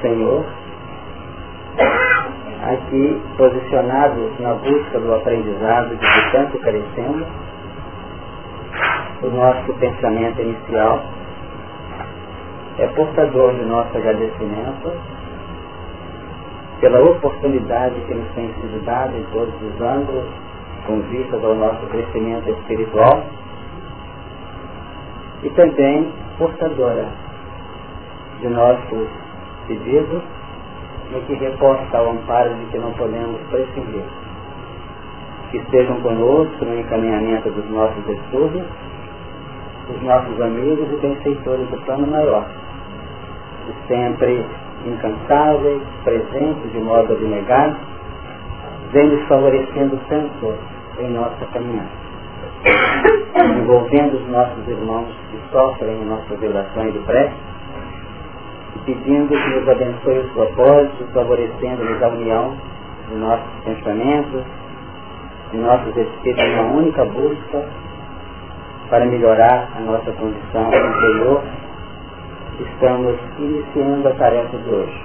Senhor, aqui posicionados na busca do aprendizado de que tanto carecemos, o nosso pensamento inicial é portador de nosso agradecimento pela oportunidade que nos tem sido dada em todos os ângulos, com vistas ao nosso crescimento espiritual, e também portadora de nossos pedidos, no que reposta ao amparo de que não podemos prescindir. Que estejam conosco no encaminhamento dos nossos estudos, os nossos amigos e benfeitores do plano maior, sempre incansáveis, presentes de modo abnegado, vem nos favorecendo tanto em nossa caminhada, envolvendo os nossos irmãos que sofrem em nossas violações de prece, e pedindo que nos abençoe os propósitos, favorecendo-nos a união de nossos pensamentos, de nossos espíritos, uma única busca para melhorar a nossa condição interior estamos iniciando a tarefa de hoje,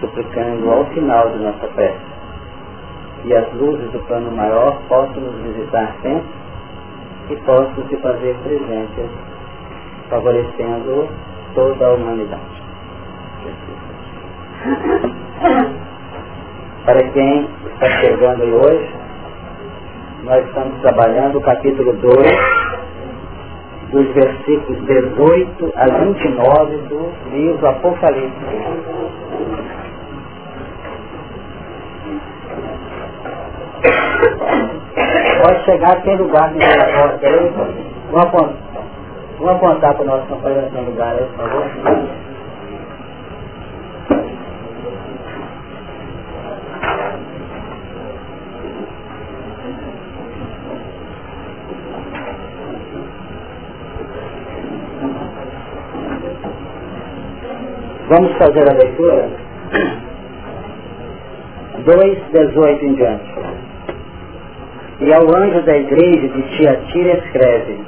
suplicando ao final de nossa prece que as luzes do plano maior possam nos visitar sempre e possam se fazer presentes, favorecendo toda a humanidade. Para quem está chegando aí hoje, nós estamos trabalhando o capítulo 2 dos versículos 18 a 29 do livro Apocalipse. Pode chegar aqui em lugar de relatório aí, vamos apontar, vamos apontar para o nosso companheiro em lugar aí, por favor. Vamos fazer a leitura? 2, 18 em diante. E ao anjo da igreja de Tiatira escreve,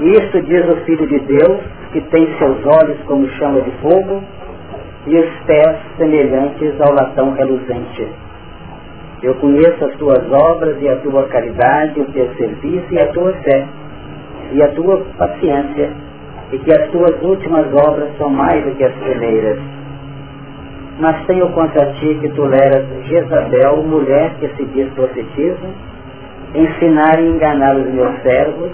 Isto diz o Filho de Deus, que tem seus olhos como chama de fogo e os pés semelhantes ao latão reluzente. Eu conheço as tuas obras e a tua caridade, o teu serviço e a tua fé, e a tua paciência, e que as tuas últimas obras são mais do que as primeiras. Mas tenho contra ti que tu leras Jezabel, mulher que se diz profetiza, ensinar e enganar os meus servos,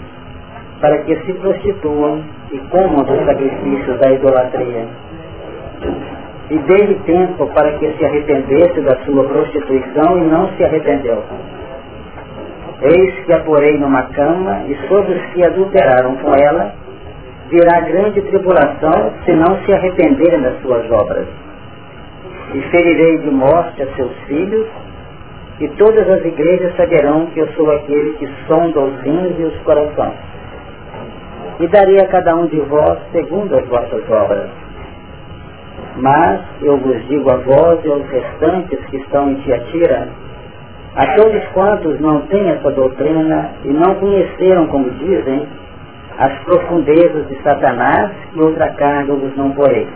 para que se prostituam e comam dos sacrifícios da idolatria. E dei-lhe tempo para que se arrependesse da sua prostituição e não se arrependeu. Eis que a porei numa cama e sobre os que adulteraram com ela, virá grande tribulação se não se arrependerem das suas obras. E ferirei de morte a seus filhos, e todas as igrejas saberão que eu sou aquele que sonda os rins e os corações. E darei a cada um de vós segundo as vossas obras. Mas eu vos digo a vós e aos restantes que estão em Tiatira, a todos quantos não têm essa doutrina e não conheceram, como dizem, as profundezas de Satanás e outra carga vos não porei.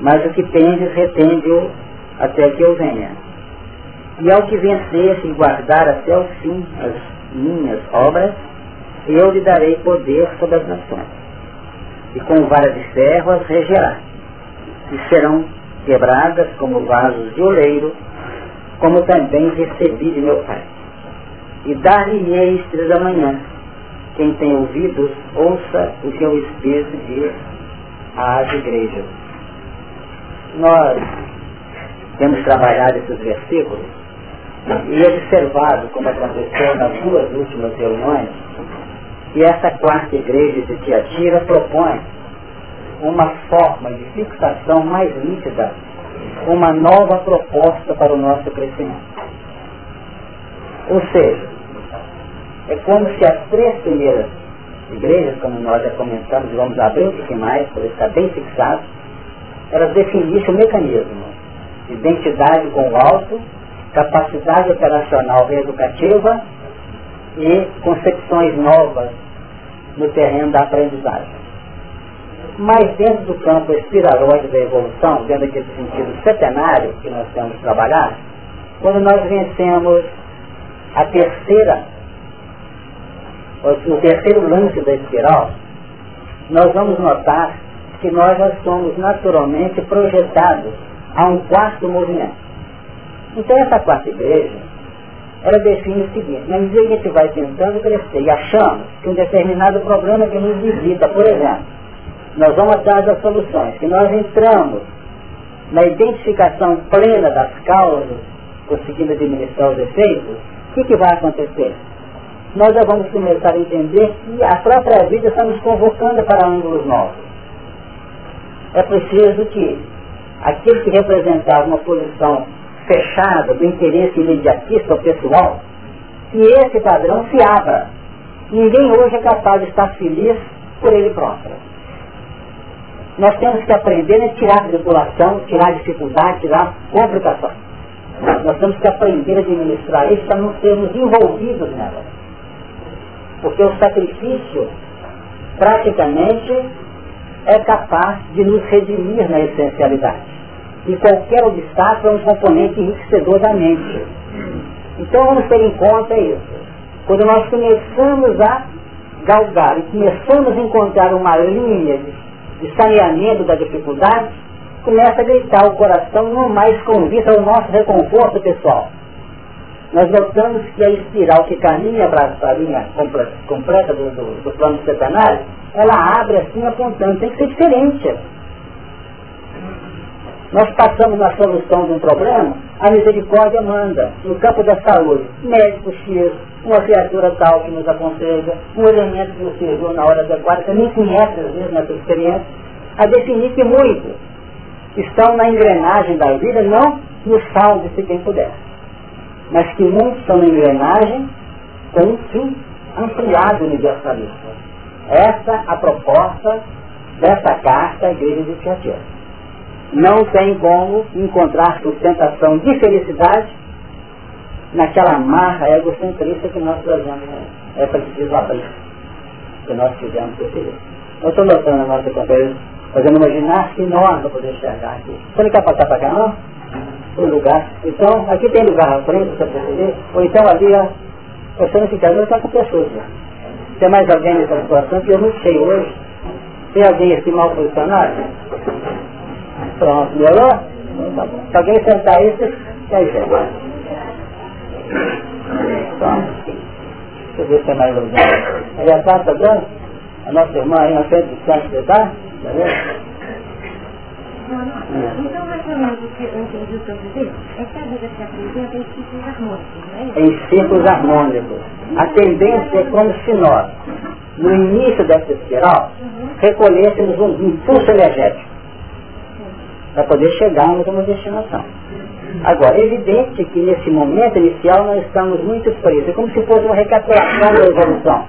Mas o que tendes, retende-o até que eu venha. E ao que vencer e guardar até o fim as minhas obras, eu lhe darei poder sobre as nações. E com vara de ferro as regerá. E serão quebradas como vasos de oleiro, como também recebi de meu Pai. E dar-lhe-ei três da manhã, quem tem ouvidos, ouça o que o Espírito diz às igrejas. Nós temos trabalhado esses versículos e observado, como aconteceu nas duas últimas reuniões, que essa quarta igreja de Tiatira propõe uma forma de fixação mais nítida, uma nova proposta para o nosso crescimento. Ou seja, é como se as três primeiras igrejas, como nós já comentamos, vamos abrir um pouquinho mais, para estar bem fixado, elas definissem o mecanismo. Identidade com o alto, capacidade operacional reeducativa e concepções novas no terreno da aprendizagem. Mas dentro do campo espiralóide da evolução, dentro daquele sentido setenário que nós temos que trabalhar, quando nós vencemos a terceira, o terceiro lance da espiral, nós vamos notar que nós já somos naturalmente projetados a um quarto movimento. Então essa quarta igreja, ela define o seguinte, na medida que a gente vai tentando crescer e achamos que um determinado problema que nos visita, por exemplo, nós vamos atrás das soluções, que nós entramos na identificação plena das causas, conseguindo administrar os efeitos, o que, que vai acontecer? Nós já vamos começar a entender que a própria vida está nos convocando para ângulos novos. É preciso que aquele que representava uma posição fechada do interesse imediatista pessoal, que esse padrão se abra. Ninguém hoje é capaz de estar feliz por ele próprio. Nós temos que aprender a tirar a tribulação, tirar a dificuldade, tirar a complicação. Nós temos que aprender a administrar isso para não sermos envolvidos nela. Porque o sacrifício, praticamente, é capaz de nos redimir na essencialidade. E qualquer obstáculo é um componente enriquecedor da mente. Então vamos ter em conta isso. Quando nós começamos a galgar e começamos a encontrar uma linha de, de saneamento da dificuldade, começa a gritar o coração não mais convida ao nosso reconforto pessoal. Nós notamos que a espiral que caminha para a linha completa, do, do, do plano setenário, ela abre assim apontando, tem que ser diferente. Nós passamos na solução de um problema, a misericórdia manda, no campo da saúde, médico X, uma criatura tal que nos aconselha, um elemento que nos serviu na hora adequada, que nem conhece às vezes nessa experiência, a definir que muitos estão na engrenagem da vida, não no salve se quem puder, mas que muitos estão na engrenagem com um fim ampliado universalista. Essa a proposta dessa carta à Igreja de Tiatira não tem como encontrar sustentação de felicidade naquela marra egocentrista que nós trazemos. É preciso abrir, que nós tivemos perceber. Eu estou notando a nossa companheira fazendo uma ginástica enorme para poder enxergar aqui. Você não quer passar para cá não? Tem lugar. Então, aqui tem lugar à frente para perceber. Ou então ali, ó, você não fica, não está com pessoas já. Tem mais alguém nessa situação que eu não sei hoje? Tem alguém aqui mal posicionado? Pronto, melhorou? Se alguém sentar aí, quer ver. Pronto. Deixa eu ver se tem mais alguém. Já está, tá dando? A nossa irmã aí na frente do centro você tá? Tá vendo? Então, mais ou menos o que eu entendi o que eu dizer, é que a vida se apresenta em ciclos harmônicos, não é isso? Em ciclos harmônicos. A tendência é como se nós, no início dessa espiral, recolhêssemos um impulso energético para poder chegarmos a uma destinação. Agora, é evidente que nesse momento inicial nós estamos muito presos, é como se fosse uma recapitulação da evolução.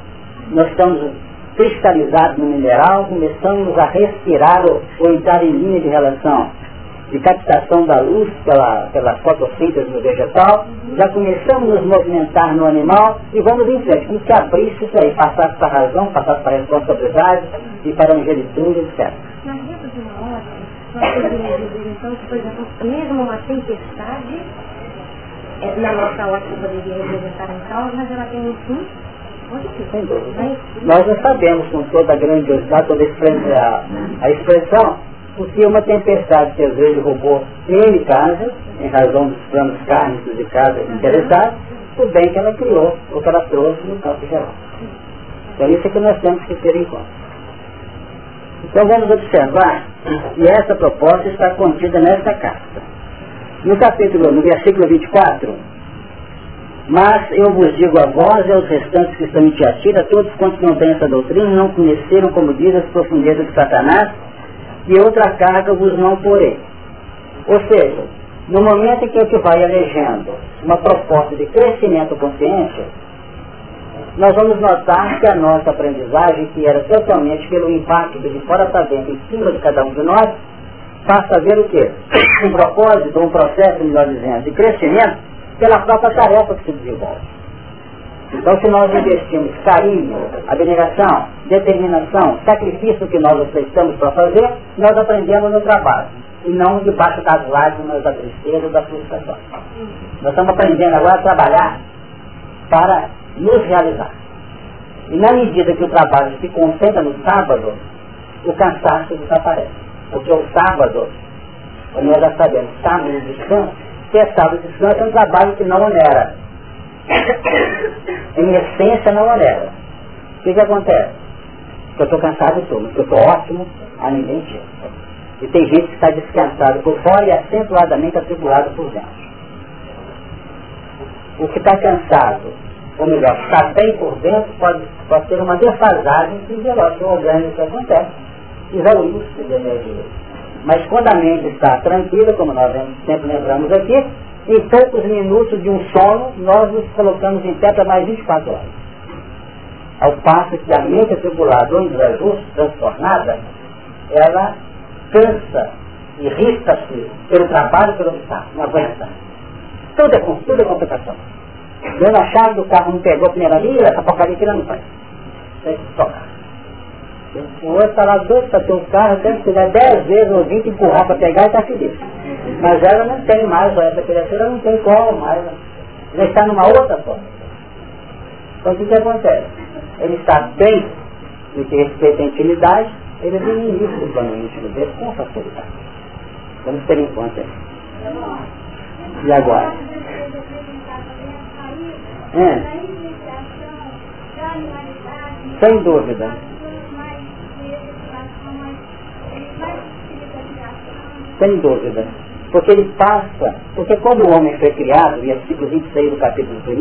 Nós estamos cristalizados no mineral, começamos a respirar ou, ou entrar em linha de relação de captação da luz pela, pela fotossíntese no vegetal, já começamos a nos movimentar no animal e vamos em frente, como se abrisse isso aí, passasse para a razão, passasse para a responsabilidade e para a angelitude, etc. nós poderíamos dizer então que, por exemplo, mesmo uma tempestade, é, na nossa ótica poderia representar um caos, mas ela tem um fim sem dúvida. Nós não sabemos com toda a grandiosidade, toda a, a expressão, porque uma tempestade que às vezes roubou N casa, em razão dos planos kármicos de casa interessados, o bem que ela criou, o que ela trouxe no campo geral. Então isso é que nós temos que ter em conta. Então vamos observar que essa proposta está contida nessa carta. No capítulo, no versículo 24, mas eu vos digo a vós e aos restantes que estão em Tiatira, todos quantos não têm essa doutrina, não conheceram, como diz, as profundezas de Satanás, e outra carga vos não porei. Ou seja, no momento em que a gente vai elegendo uma proposta de crescimento consciência, nós vamos notar que a nossa aprendizagem, que era totalmente pelo impacto de fora para dentro, em cima de cada um de nós, passa a ver o quê? Um propósito, um processo, melhor dizendo, de crescimento pela própria tarefa que se desenvolve. Então, se nós investimos carinho, abnegação, determinação, sacrifício que nós aceitamos para fazer, nós aprendemos no trabalho. E não debaixo das lágrimas, da tristeza, da frustração. Nós estamos aprendendo agora a trabalhar para nos realizar. E na medida que o trabalho se concentra no sábado, o cansaço desaparece. Porque o sábado, como nós já sabemos, sábado de descanso, que é sábado de descanso é um trabalho que não onera. em essência não onera. O que, que acontece? Que eu estou cansado e estou, mas eu estou ótimo, a ninguém tira. E tem gente que está descansado por fora e acentuadamente atribulado por dentro. O que está cansado ou melhor, está bem por dentro, pode, pode ter uma defasagem fisiológica orgânica que acontece, exauriu-se de energia. Mas quando a mente está tranquila, como nós sempre lembramos aqui, em poucos minutos de um sono, nós nos colocamos em pé para mais 24 horas. Ao passo que a mente atribulada ou desajuste, transtornada, ela cansa, irrita-se pelo trabalho pelo está, não aguenta. Tudo é, tudo é complicação. Dando a chave do carro, não pegou a primeira vez, essa porcaria aqui não faz. Tem que tocar. O outro está lá doido para ter um carro, tem que tirar dez vezes ou vinte, empurrar para pegar e está feliz. Mas ela não tem mais, essa criatura não tem como mais. Ela está numa outra forma. Então o que, que acontece? Ele está bem no que respeita à intimidade, ele é administra o plano íntimo dele com facilidade. Vamos ter em conta isso. E agora? É. Sem dúvida. Sem dúvida. Porque ele passa, porque quando o homem foi criado, e versículo 26 do capítulo 1,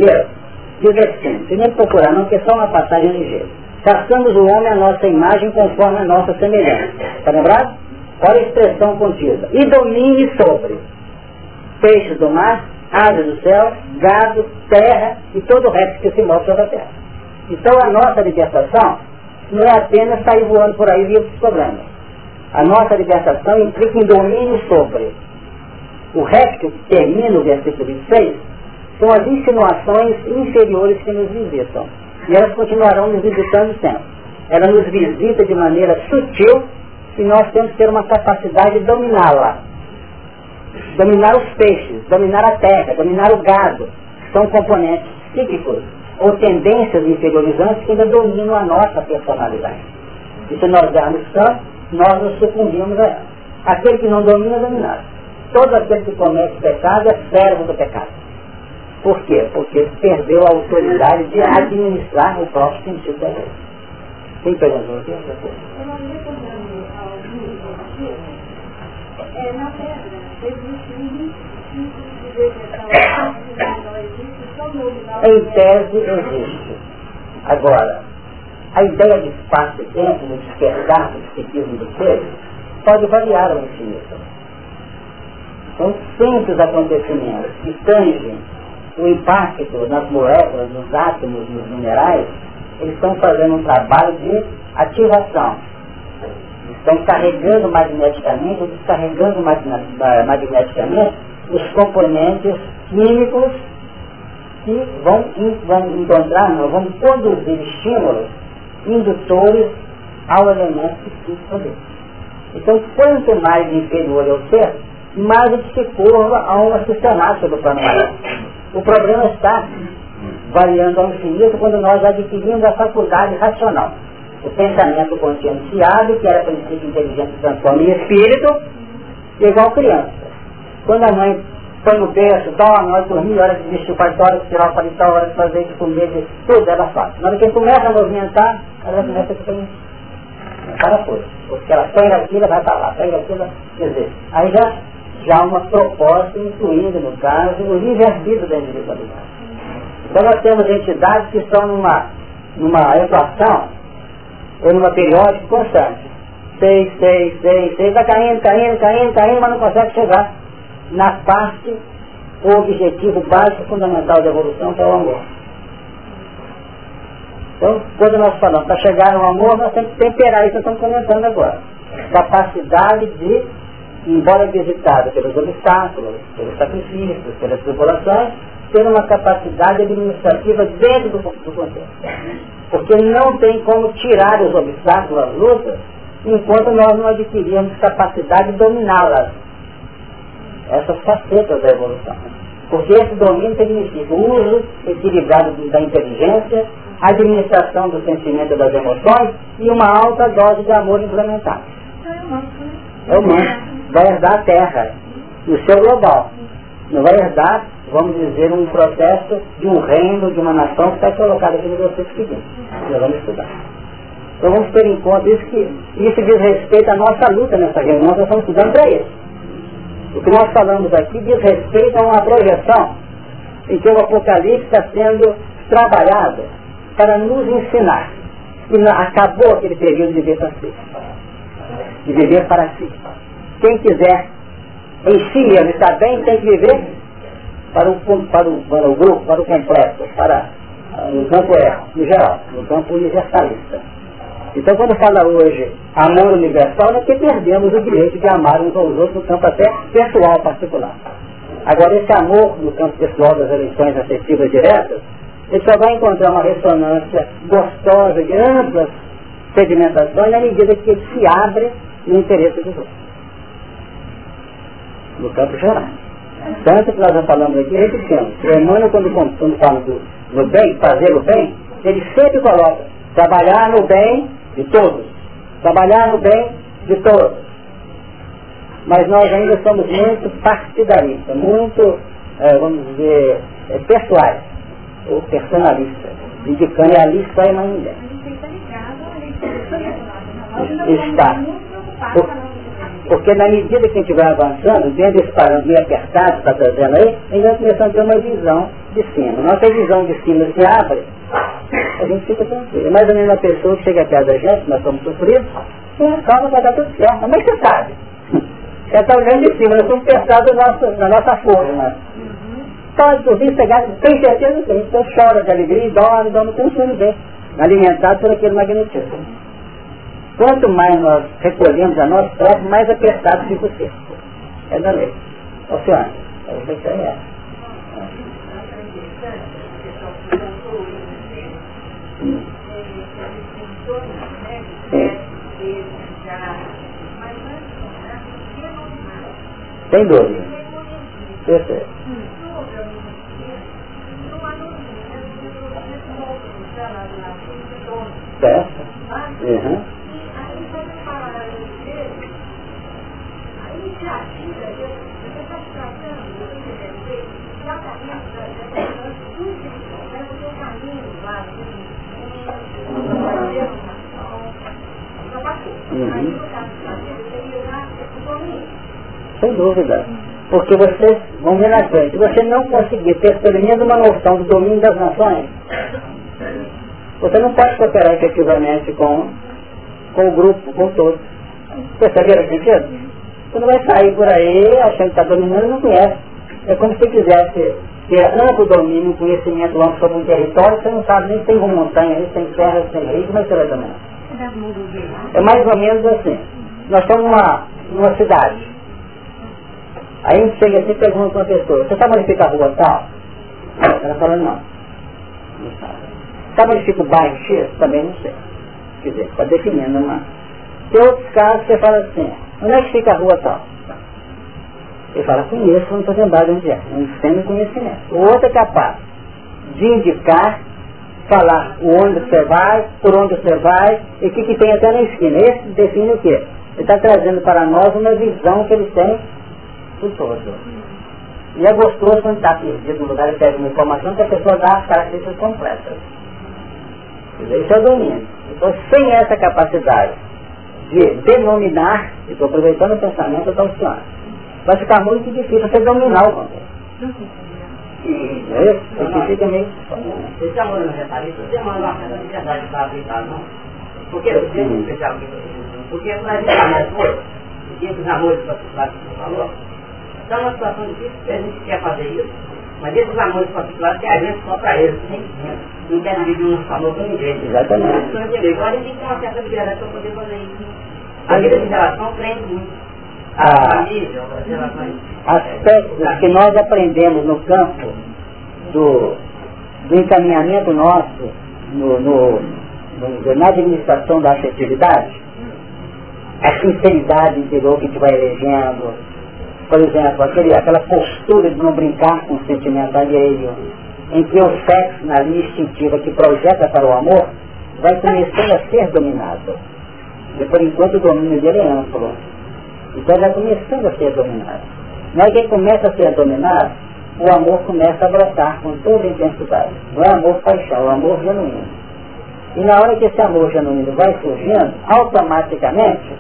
diz assim, primeiro procurar, não que é só uma passagem ligeira. Façamos o homem a nossa imagem conforme a nossa semelhança. Está lembrado? Olha a expressão contida. E domine sobre peixes do mar, aves do céu, gado, terra e todo o resto que se move sobre a terra. Então a nossa libertação não é apenas sair voando por aí e os problemas. A nossa libertação implica em domínio sobre. O resto que termina o versículo 26 são as insinuações inferiores que nos visitam. E elas continuarão nos visitando sempre. Ela nos visita de maneira sutil e nós temos que ter uma capacidade de dominá-la dominar os peixes, dominar a terra, dominar o gado, são componentes psíquicos ou tendências inferiorizantes que ainda dominam a nossa personalidade. E se nós darmos santo, nós nos sucumbimos a ela. Aquele que não domina é dominado. Todo aquele que comete pecado é servo do pecado. Por quê? Porque perdeu a autoridade de administrar o próprio sentido da lei. Quem perguntou aqui? É, na Terra, em tese existe. Agora, a ideia de espaço e tempo no despertar do psiquismo do ser pode variar ao infinito. São simples acontecimentos que tangem o impacto nas moléculas, nos átomos, nos minerais, eles estão fazendo um trabalho de ativação estão carregando magneticamente, descarregando magneticamente os componentes químicos que vão, vão encontrar, vão produzir estímulos indutores ao elemento psíquico dele. Então, quanto mais inferior eu ser, mais ele se curva a uma sistemática do plano maior. O problema está variando ao infinito quando nós adquirimos a faculdade racional o pensamento conscienciado, que era princípio inteligente transforma em espírito, igual criança. Quando a mãe põe no berço, dorme, hora de dormir, hora de vestir o paletó, hora de tirar o paletó, hora de fazer de comer, de tudo ela faz. Na hora que começa a movimentar, ela começa a ficar para coisa. Porque ela pega aquilo, vai para lá, pega aquilo, quer dizer, aí já, já uma proposta incluindo, no caso, o livre-arbítrio da individualidade. Então nós temos entidades que estão numa, numa equação ou numa periódica constante. Seis, seis, seis, seis, vai caindo, caindo, caindo, caindo, mas não consegue chegar na parte, o objetivo básico fundamental da evolução, que é o amor. Então, quando nós falamos para chegar no amor, nós temos que temperar isso que estamos comentando agora. Capacidade de, embora visitada pelos obstáculos, pelos sacrifícios, pelas tribulações, ter uma capacidade administrativa dentro do, do contexto. Porque não tem como tirar os obstáculos, as lutas, enquanto nós não adquirirmos capacidade de dominá-las. Essas facetas da evolução. Porque esse domínio significa o uso equilibrado da inteligência, a administração do sentimento das emoções e uma alta dose de amor implementado. É o manto. Vai herdar a terra e o seu global. Não vai herdar, vamos dizer, um processo de um reino, de uma nação que está colocado aqui no versículo seguinte. Nós vamos estudar. Então vamos ter em conta isso que isso diz respeito à nossa luta nessa reunião, nós estamos estudando para isso. O que nós falamos aqui diz respeito a uma projeção em que o Apocalipse está sendo trabalhado para nos ensinar. E acabou aquele período de viver para si. De viver para si. Quem quiser mesmo estar bem, tem que viver para o, para o, para o grupo, para o completo, para no campo é, no geral, no campo universalista. Então quando fala hoje amor universal, é que perdemos o direito de amar uns aos outros no campo até pessoal particular. Agora esse amor no campo pessoal das eleições afetivas diretas, ele só vai encontrar uma ressonância gostosa de amplas sedimentações na medida que ele se abre no interesse dos outros. No campo geral. Tanto que nós já falamos aqui, repetindo, o Emmanuel quando, quando fala do, do bem, fazer o bem, ele sempre coloca trabalhar no bem de todos. Trabalhar no bem de todos. Mas nós ainda somos muito partidaristas, muito, é, vamos dizer, é, pessoais, ou personalistas, indicando a lista e não ninguém. Está. Porque na medida que a gente vai avançando, dentro desse parâmetro meio apertado que está trazendo aí, a gente vai começando a ter uma visão de cima. Nossa visão de cima se abre, a gente fica tranquilo. É mais ou menos a pessoa que chega perto da gente, nós estamos sofridos, calma, vai dar tudo certo. Mas você sabe. Você está olhando de cima, nós estamos pesados na nossa, na nossa força. Né? Pode dormir, pegar, tem certeza que então chora de alegria e dorme, dorme com sono bem, alimentado por aquele magnetismo. Quanto mais nós recolhemos a nós próprios, mais apertado fica o ser. É da lei. Oceano. É o que é. Sem dúvida. Perfeito. Certo? Uhum. Uhum. Sem dúvida. Porque você, vamos ver na frente, você não conseguir ter pelo menos uma noção do domínio das nações, você não pode cooperar efetivamente com, com o grupo, com todos. Perceberam o sentido? Você não vai sair por aí achando que está dominando e não conhece. É como se quisesse ter amplo domínio, conhecimento amplo sobre um território, você não sabe nem se tem uma montanha, se tem terra, se tem rio, como é que você vai dominar? É mais ou menos assim. Nós estamos numa, numa cidade. Aí a gente chega assim e pergunta para uma pessoa, você sabe onde fica a rua tal? Ela fala, não. Sabe. Sabe onde fica o bairro X? Também não sei. Quer dizer, está definindo uma. Tem outros casos que você fala assim, onde é que fica a rua tal? Ele fala, conheço, não estou lembrado onde é. Não tem conhecimento. O outro é capaz de indicar falar onde você vai, por onde você vai, e o que, que tem até na esquina. Esse define o quê? Ele está trazendo para nós uma visão que ele tem do todo. E é gostoso quando está perdido no lugar e pega uma informação que a pessoa dá as características completas. Esse é o domínio. Então, sem essa capacidade de denominar, estou aproveitando o pensamento da Alcione, vai ficar muito difícil você dominar o contexto. É isso? Meio... Esse amor no retalho, isso demanda uma certa liberdade para aplicar, não? Porque eu tenho especial que porque nós estamos coisas, porque os amores particulares que você falou, então é uma situação difícil, que a gente quer fazer isso, mas esses amores particulares que a gente só para eles, nem não quer dividir um amor com ninguém. Exatamente. Agora a gente tem que uma certa liberdade para poder fazer isso. A vida de relação prende muito aspectos que nós aprendemos no campo do, do encaminhamento nosso no, no, no, na administração da afetividade, a sinceridade interior que a gente vai elegendo, por exemplo, aquele, aquela postura de não brincar com o sentimento alheio, em que o sexo na linha instintiva que projeta para o amor vai começando a ser dominado. E por enquanto o domínio dele é amplo. Então vai começando a ser dominado. Mas quem começa a ser dominado, o amor começa a brotar com toda a intensidade. Não é amor paixão, é amor genuíno. E na hora que esse amor genuíno vai surgindo, automaticamente,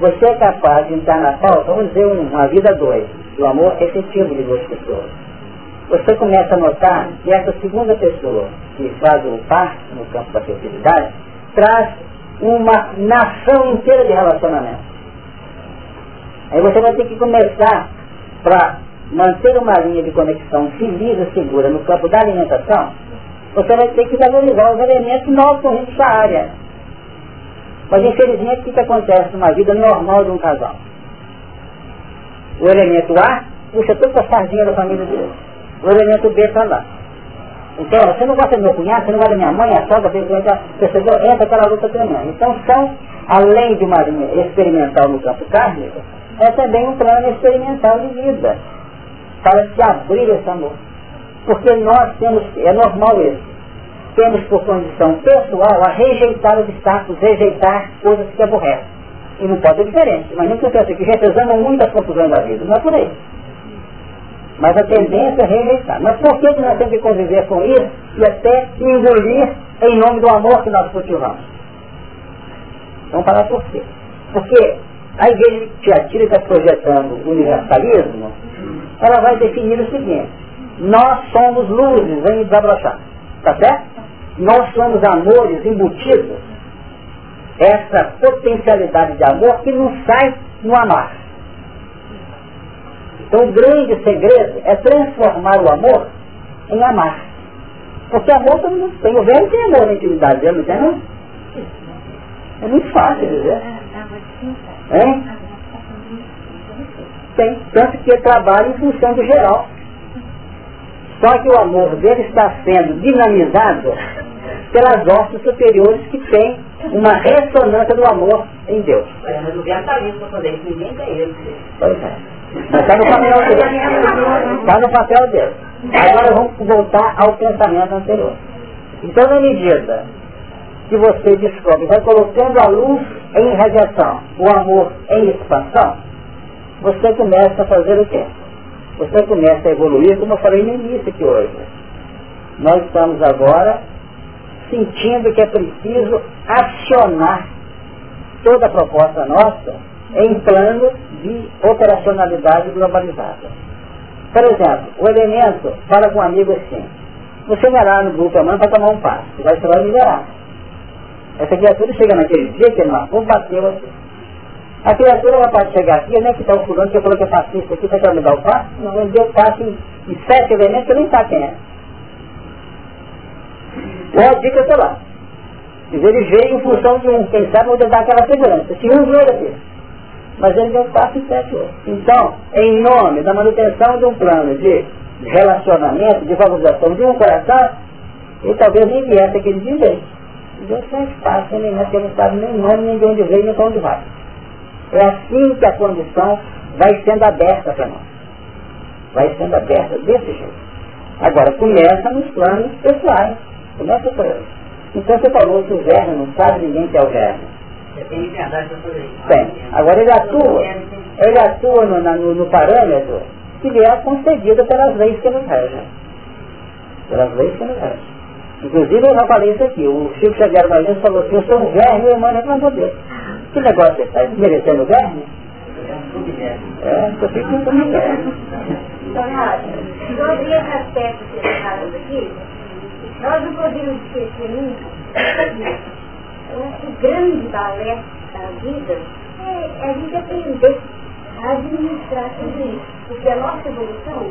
você é capaz de entrar na pauta, vamos dizer, uma vida dois. O amor é efetivo de duas pessoas. Você começa a notar que essa segunda pessoa, que faz o par no campo da fertilidade, traz uma nação inteira de relacionamento. Aí você vai ter que começar para manter uma linha de conexão feliz e segura no campo da alimentação, você vai ter que valorizar os elementos novos correntes da área. Mas infelizmente o que, que acontece numa vida normal de um casal? O elemento A puxa toda a sardinha da família dele. O elemento B está lá. Então, você não gosta do meu cunhado, você não gosta da minha mãe, a sogra, percebeu? Entra aquela luta tremenda. Então, são, além de uma linha experimental no campo kármico, é também um plano experimental de vida para se abrir esse amor. Porque nós temos, é normal isso, temos por condição pessoal a rejeitar obstáculos, rejeitar coisas que aborrecem. E não pode ser diferente. Mas nem que eu pense que represamos muitas confusões da vida. Não é por aí. Mas a tendência é rejeitar. Mas por que nós temos que conviver com isso e até engolir em nome do amor que nós cultivamos? Vamos falar por quê? Porque a igreja está projetando o universalismo, ela vai definir o seguinte, nós somos luzes em desabrochar. Tá certo? Nós somos amores embutidos. Essa potencialidade de amor que não sai no amar. Então o grande segredo é transformar o amor em amar. Porque amor todo mundo tem. O velho tem amor na intimidade não tem não? É muito fácil dizer. Hein? Tem. Tanto que trabalha em função do geral. Só que o amor dele está sendo dinamizado pelas ossos superiores que têm uma ressonância do amor em Deus. Mas o está para fazer isso, ninguém tem ele. Pois é. Mas está no papel dele. Está no papel dele. Agora vamos voltar ao pensamento anterior. Então, na medida que você descobre, vai colocando a luz em radiação, o amor em expansão, você começa a fazer o quê? Você começa a evoluir, como eu falei no início aqui hoje. Nós estamos agora sentindo que é preciso acionar toda a proposta nossa em plano de operacionalidade globalizada. Por exemplo, o elemento fala com um amigo assim, você vai lá no grupo amanhã para tomar um passo, vai ser lá liberar. Essa criatura chega naquele dia que ele marcou, bateu assim. A criatura ela pode chegar aqui, né, que está o fulano que falou que é fascista aqui, você quer me dar o passo? Não, ele deu o passo em, em sete elementos que eu nem sabe quem é. Ou a dica está lá. Mas ele veio em função de um, quem sabe onde dá aquela segurança. Se um viu aqui. Mas ele deu passo em sete outros. Então, em nome da manutenção de um plano de relacionamento, de valorização de um coração, ele talvez nem viesse aquele de jeito. Deus tem espaço, nem porque ele não sabe nem nome, nem de onde veio, nem para onde vai. É assim que a condição vai sendo aberta para nós. Vai sendo aberta desse jeito. Agora, começa nos planos pessoais. Começa por aí. Então você falou que o verme não sabe ninguém que é o verme. Tem. Agora ele atua, ele atua no, no, no parâmetro que lhe é concedido pelas leis que nos regem. Pelas leis que nos regem. Inclusive eu já falei isso aqui, o Chico Xavier Valente falou assim, eu sou um verme e humano é para poder. Que negócio é está desmerecendo o verme? É, eu fico muito verme. Então, dois aspectos que você aqui, nós não podemos esquecer nunca o grande balé da vida é a gente aprender a administrar tudo isso. Porque a nossa evolução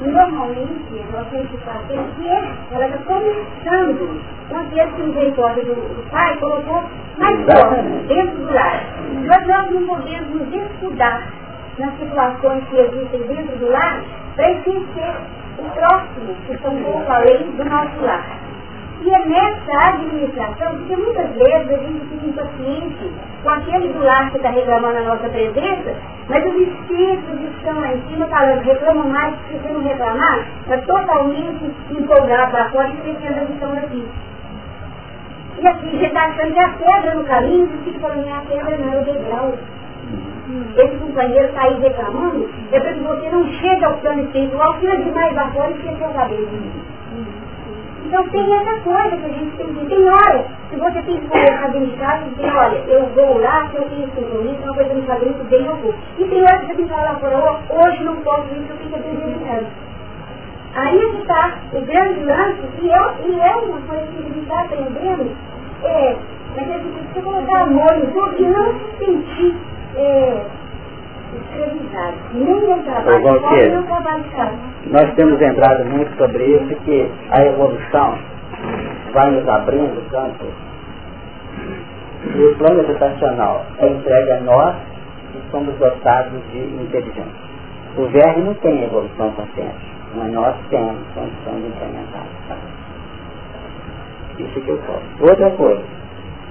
Normalmente, nós temos que fazer que ela está começando. Uma vez que misericórdia do, do pai colocou mais forte dentro do lar. Mas nós não podemos nos estudar nas situações que existem dentro do lar para esquecer o próximo, que são, eu falei, do nosso lar. E é nessa administração, porque muitas vezes a gente fica impaciente com aquele lar que está reclamando a nossa presença, mas os espíritos estão lá em cima falando, reclamam mais, porque se não reclamar, está totalmente empolgado para fora e esquecendo a missão aqui. E assim, você está achando que é a pedra no caminho, você fica falando, a pedra não é o degrau. Esse companheiro está aí reclamando, é para que você não chegue ao plano espiritual, tira demais da fora e esqueça a cabeça. Então tem essa coisa que a gente tem que Tem hora que você tem que dentro de casa e dizer, olha, eu vou lá, se eu tenho compromisso, uma coisa me fazer muito bem, eu vou. E tem hora que você tem que falar hoje não posso ir, eu tenho que aprender de. Aí é que está o grande lance, e é, e é uma coisa que a gente está aprendendo, é, mas é que você colocar amor em tudo e não se sentir é, de casa. Nós temos lembrado muito sobre isso, que a evolução vai nos abrindo campo. E o plano educacional é entregue a nós que somos dotados de inteligência. O verme não tem evolução consciente, mas nós temos condição de implementar. Isso que eu falo. Outra coisa,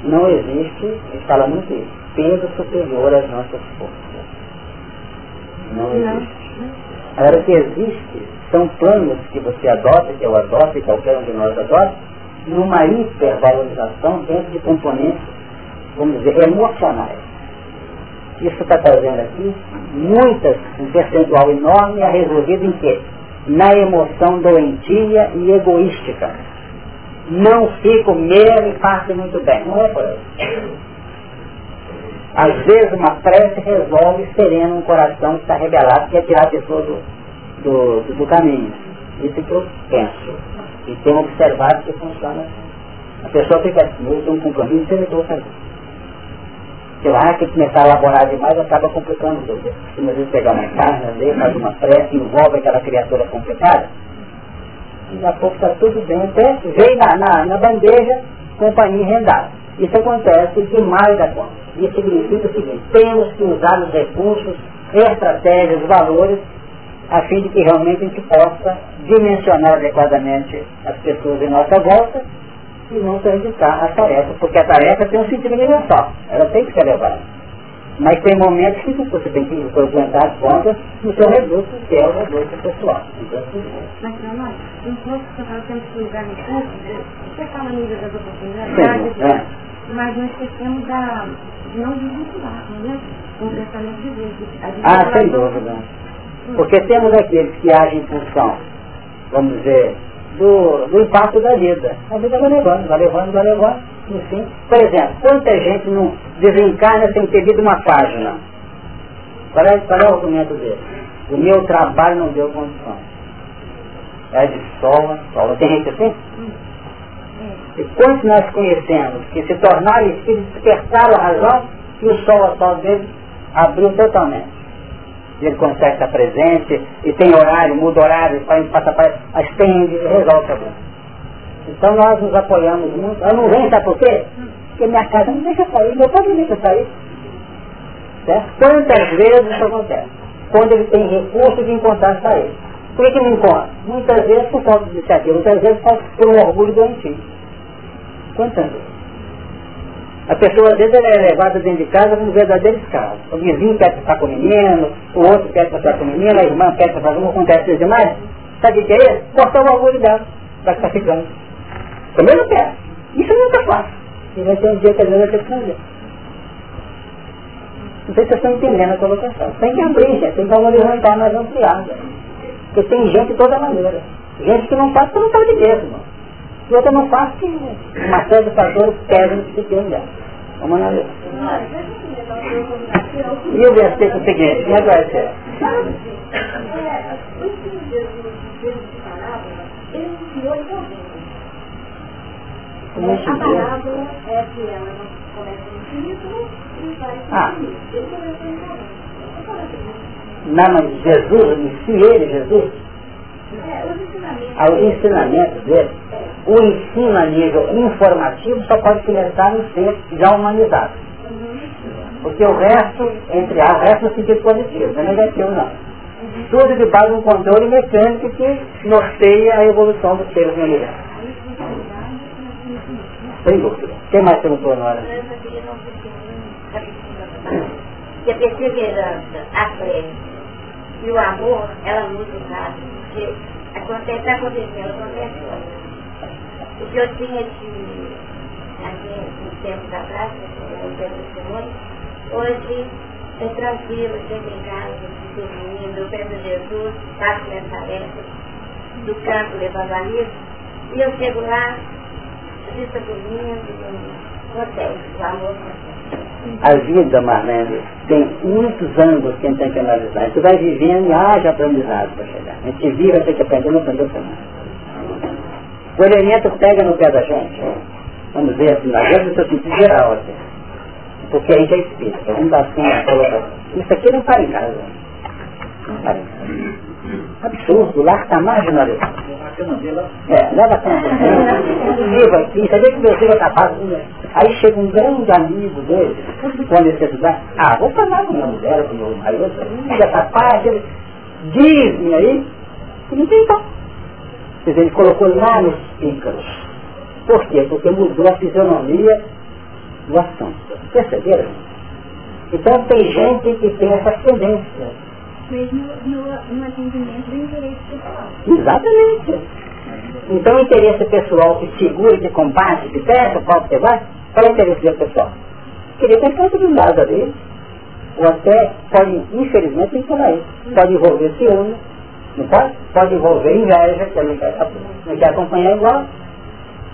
não existe, ele fala muito isso, peso superior às nossas forças. Não existe. Agora, o que existe são planos que você adota, que eu adoto e qualquer um de nós adota, numa hipervalorização dentro de componentes, vamos dizer, emocionais. Isso está trazendo aqui muitas, um percentual enorme a resolvido em quê? Na emoção doentia e egoística. Não fico mesmo e faço muito bem. Não é por aí. Às vezes uma prece resolve sereno um coração que está rebelado, quer tirar a pessoa do, do, do, do caminho. Isso que eu penso. E tenho observado que funciona assim. A pessoa fica assim, eu tenho um compromisso e eu estou fazendo. Se lá que começar a elaborar demais, acaba complicando tudo. Se às vezes pegar uma carne, ler, faz uma prece, envolve aquela criatura complicada, daqui a pouco está tudo bem. Até vem na, na, na bandeja, companhia rendada. Isso acontece demais da conta. Isso significa o seguinte, temos que usar os recursos, estratégias, valores, a fim de que realmente a gente possa dimensionar adequadamente as pessoas em nossa volta e não prejudicar a tarefa, porque a tarefa tem um sentido universal, ela tem que ser levada. Mas tem momentos que você tem que aguentar as contas no seu recurso, que é o recurso pessoal. Mas, não, não posso falar temos que lugar no curso, você fala nível das oportunidades, é. mas nós esquecemos da não desvincular, né? Com o pensamento de Deus. Ah, sem dúvida. Porque temos aqueles que agem em função, vamos dizer, do, do impacto da vida. A vida vai levando, vai levando, vai levando, enfim. Por exemplo, quanta gente não desencarna sem ter lido uma página? Qual é, qual é o argumento dele? O meu trabalho não deu condição. É de sol, sol. Tem gente assim? E quantos nós conhecemos que se tornaram espíritos, despertaram a razão e o sol a sol dele abriu totalmente ele consegue estar presente, e tem horário, muda horário, faz, passa para mas tem, resolve o problema. Então nós nos apoiamos muito. Eu não venho, sabe por quê? Porque minha casa não deixa sair, meu pai não deixa sair. Certo? Quantas vezes isso acontece? Quando ele tem recurso de encontrar sair. Por que, que não encontra? Muitas vezes por falta de iniciativa, muitas vezes por um orgulho doentio. Vezes? A pessoa, às vezes, é levada dentro de casa como verdadeiro escravo. O vizinho quer ficar com o menino, o outro quer ficar com o menino, a irmã quer ficar com o acontece isso demais. Sabe o que é isso? Cortar o orgulho dela, para ficar ficando. Também não quer. Isso nunca faz. E vai ter um dia que às vezes vai ter que fazer. Não sei se vocês estão entendendo a colocação. Tem que abrir, gente. Tem que levantar mais ampliada. Porque tem gente de toda maneira. Gente que não faz porque não está de mesmo. E outra não faz que uma série de fatores pesam que tem dela. Vamos lá ver. E o versículo seguinte, como é que vai ser? A parábola é que ela começa no título e vai ah. Não, mas Jesus, em si ele, Jesus, os ensinamentos dele, o ensino a nível informativo só pode começar no ser já humanizado. Porque o resto, entre a, o resto é sentido positivo, não é negativo não. Tudo de base um controle mecânico que norteia a evolução seres no universo. Sem dúvida. Quem mais perguntou na? Que a perseverança, a fé e o amor, ela muda o caso. Porque acontece, está acontecendo, acontece O que eu tinha de, aqui, uns tempos atrás, no tempo de semana, hoje é tranquilo, sempre em casa, dormindo, eu peço Jesus, faço minhas tarefas, do campo levando a missa, e eu chego lá, vista dormindo, hotel, o amor a vida, Marlene, tem muitos ângulos que a gente tem que analisar. A gente vai vivendo e haja aprendizado para chegar. A gente vive, tem que aprender, não aprendeu nada. O elemento pega no pé da gente, vamos dizer assim, na vida do seu sentido geral, assim. Porque a gente é espírita, vamos dar assim, colocação. Isso aqui não para em casa. Não para em casa. Absurdo, lá está marginalizado. É, leva a cana. Viva aqui, você vê que meu filho é capaz. Aí chega um grande amigo dele, com a necessidade, ah, vou falar com minha mulher, com meu marido, já está fácil, dizem aí, e não tem tal. Quer dizer, ele colocou lá nos píncaros. Por quê? Porque mudou a fisionomia do assunto. Perceberam? Então tem gente que tem essa tendência mesmo no, no atendimento do interesse pessoal. Exatamente. Então o interesse pessoal que segura, que combate, que pega, qual que você vai, qual é o interesse pessoal? Queria ter possibilidade ali. Ou até pode, infelizmente, tem que falar isso. Pode envolver ciúme, não pode? Pode envolver inveja, que não quer, não quer acompanhar igual.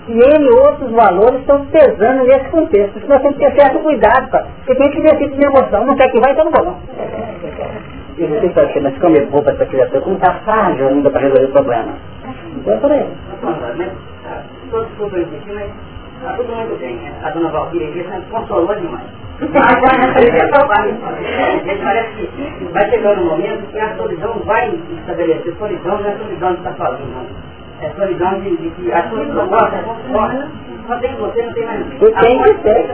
E ele e outros valores estão pesando nesse contexto. Nós temos que ter certo cuidado, cara. Porque tem que ver tipo de emoção. Não quer que vai, então não vou não. E você está achando, mas como é bom para essa criatura, como está frágil ainda para resolver o problema. Então é por aí. Todos foram aqui, mas está tudo muito bem. A dona Valquíria aqui consolou demais. Agora, parece que vai chegar um momento que a solidão vai estabelecer. Solidão não é solidão de estar sozinho, não. É solidão de, de que a solidão gosta, gosta. Só tem você, não tem mais ninguém. E tem que ter.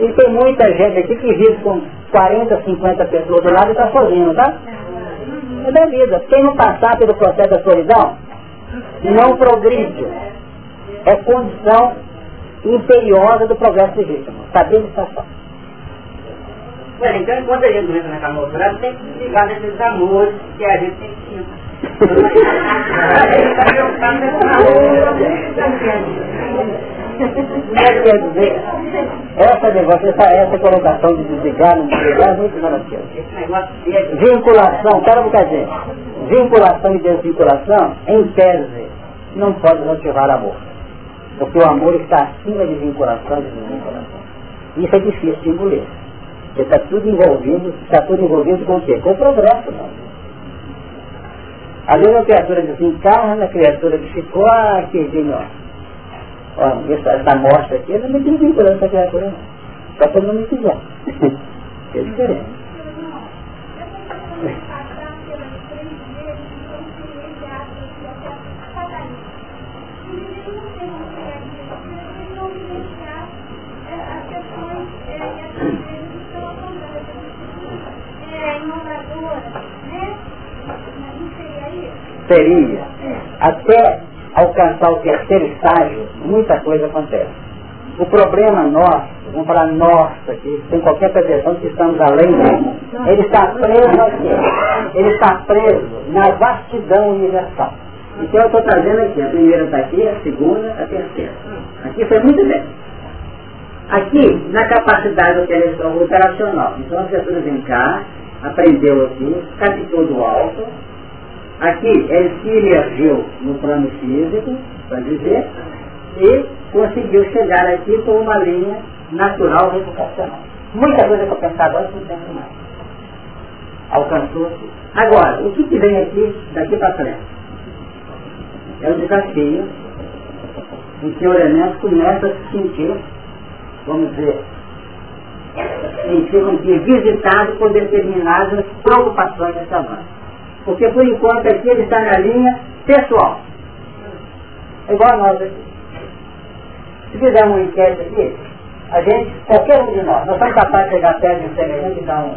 E tem muita gente aqui que vive com 40, 50 pessoas do lado e está sozinho, tá? É da vida. Quem não passar pelo processo da solidão, não progride. É condição imperiosa do progresso legítimo. Saber estar só. Então, enquanto a gente não entra na camuflagem, tem que ligar nesses amores que a gente tem que dizer, essa negócio, essa, essa colocação de desligar, não desligar é muito maravilhosa. Vinculação, para um bocadinho. Vinculação e desvinculação, em tese, não pode motivar amor. Porque o amor está acima de vinculação e desvinculação. Isso é difícil de engolir. Porque está tudo envolvido, está tudo envolvido com o quê? Com o progresso, não. Às vezes a criatura desencarna, a criatura que ficou, ah, queridinho, ó. Ó, essa, essa amostra aqui, não me desvinculando essa criatura não. Só quando não me quiser. é diferente. Seria. Até alcançar o terceiro estágio, muita coisa acontece. O problema nosso, vamos falar nosso aqui, sem qualquer pretensão que estamos além dele, ele está preso aqui. Ele está preso na vastidão universal. Então eu estou trazendo aqui, a primeira está aqui, a segunda, a terceira. Aqui foi muito bem. Aqui, na capacidade operacional. Então a criatura vem cá, aprendeu aqui, captou do alto, Aqui ele se emergiu no plano físico, para dizer, e conseguiu chegar aqui com uma linha natural educacional. Muita coisa eu pensava antes não penso mais. Alcançou aqui. Agora, o que, que vem aqui daqui para frente? É o desafio em que o elemento começa a se sentir, vamos dizer, sentir visitado por determinadas preocupações dessa banda. Porque por enquanto aqui ele está na linha pessoal. É igual a nós aqui. Se fizermos uma enquete aqui, a gente, qualquer um de nós, nós somos capazes de chegar perto de um semelhante e dar um,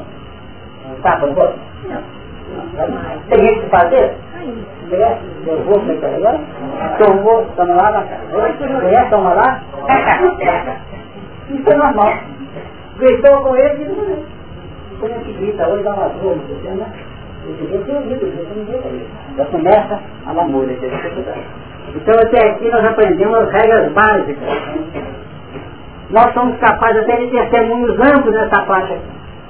um tapa no rosto? Não. Tem gente que fazer? Eu vou para? Então vou, toma lá na casa. Conhece, toma lá? Isso é normal. Gritou com ele e disse, como é que grita hoje dá uma dor, né? Já começa a lamúria, Então até aqui nós aprendemos as regras básicas. Nós somos capazes até de testemunhos amplos nessa parte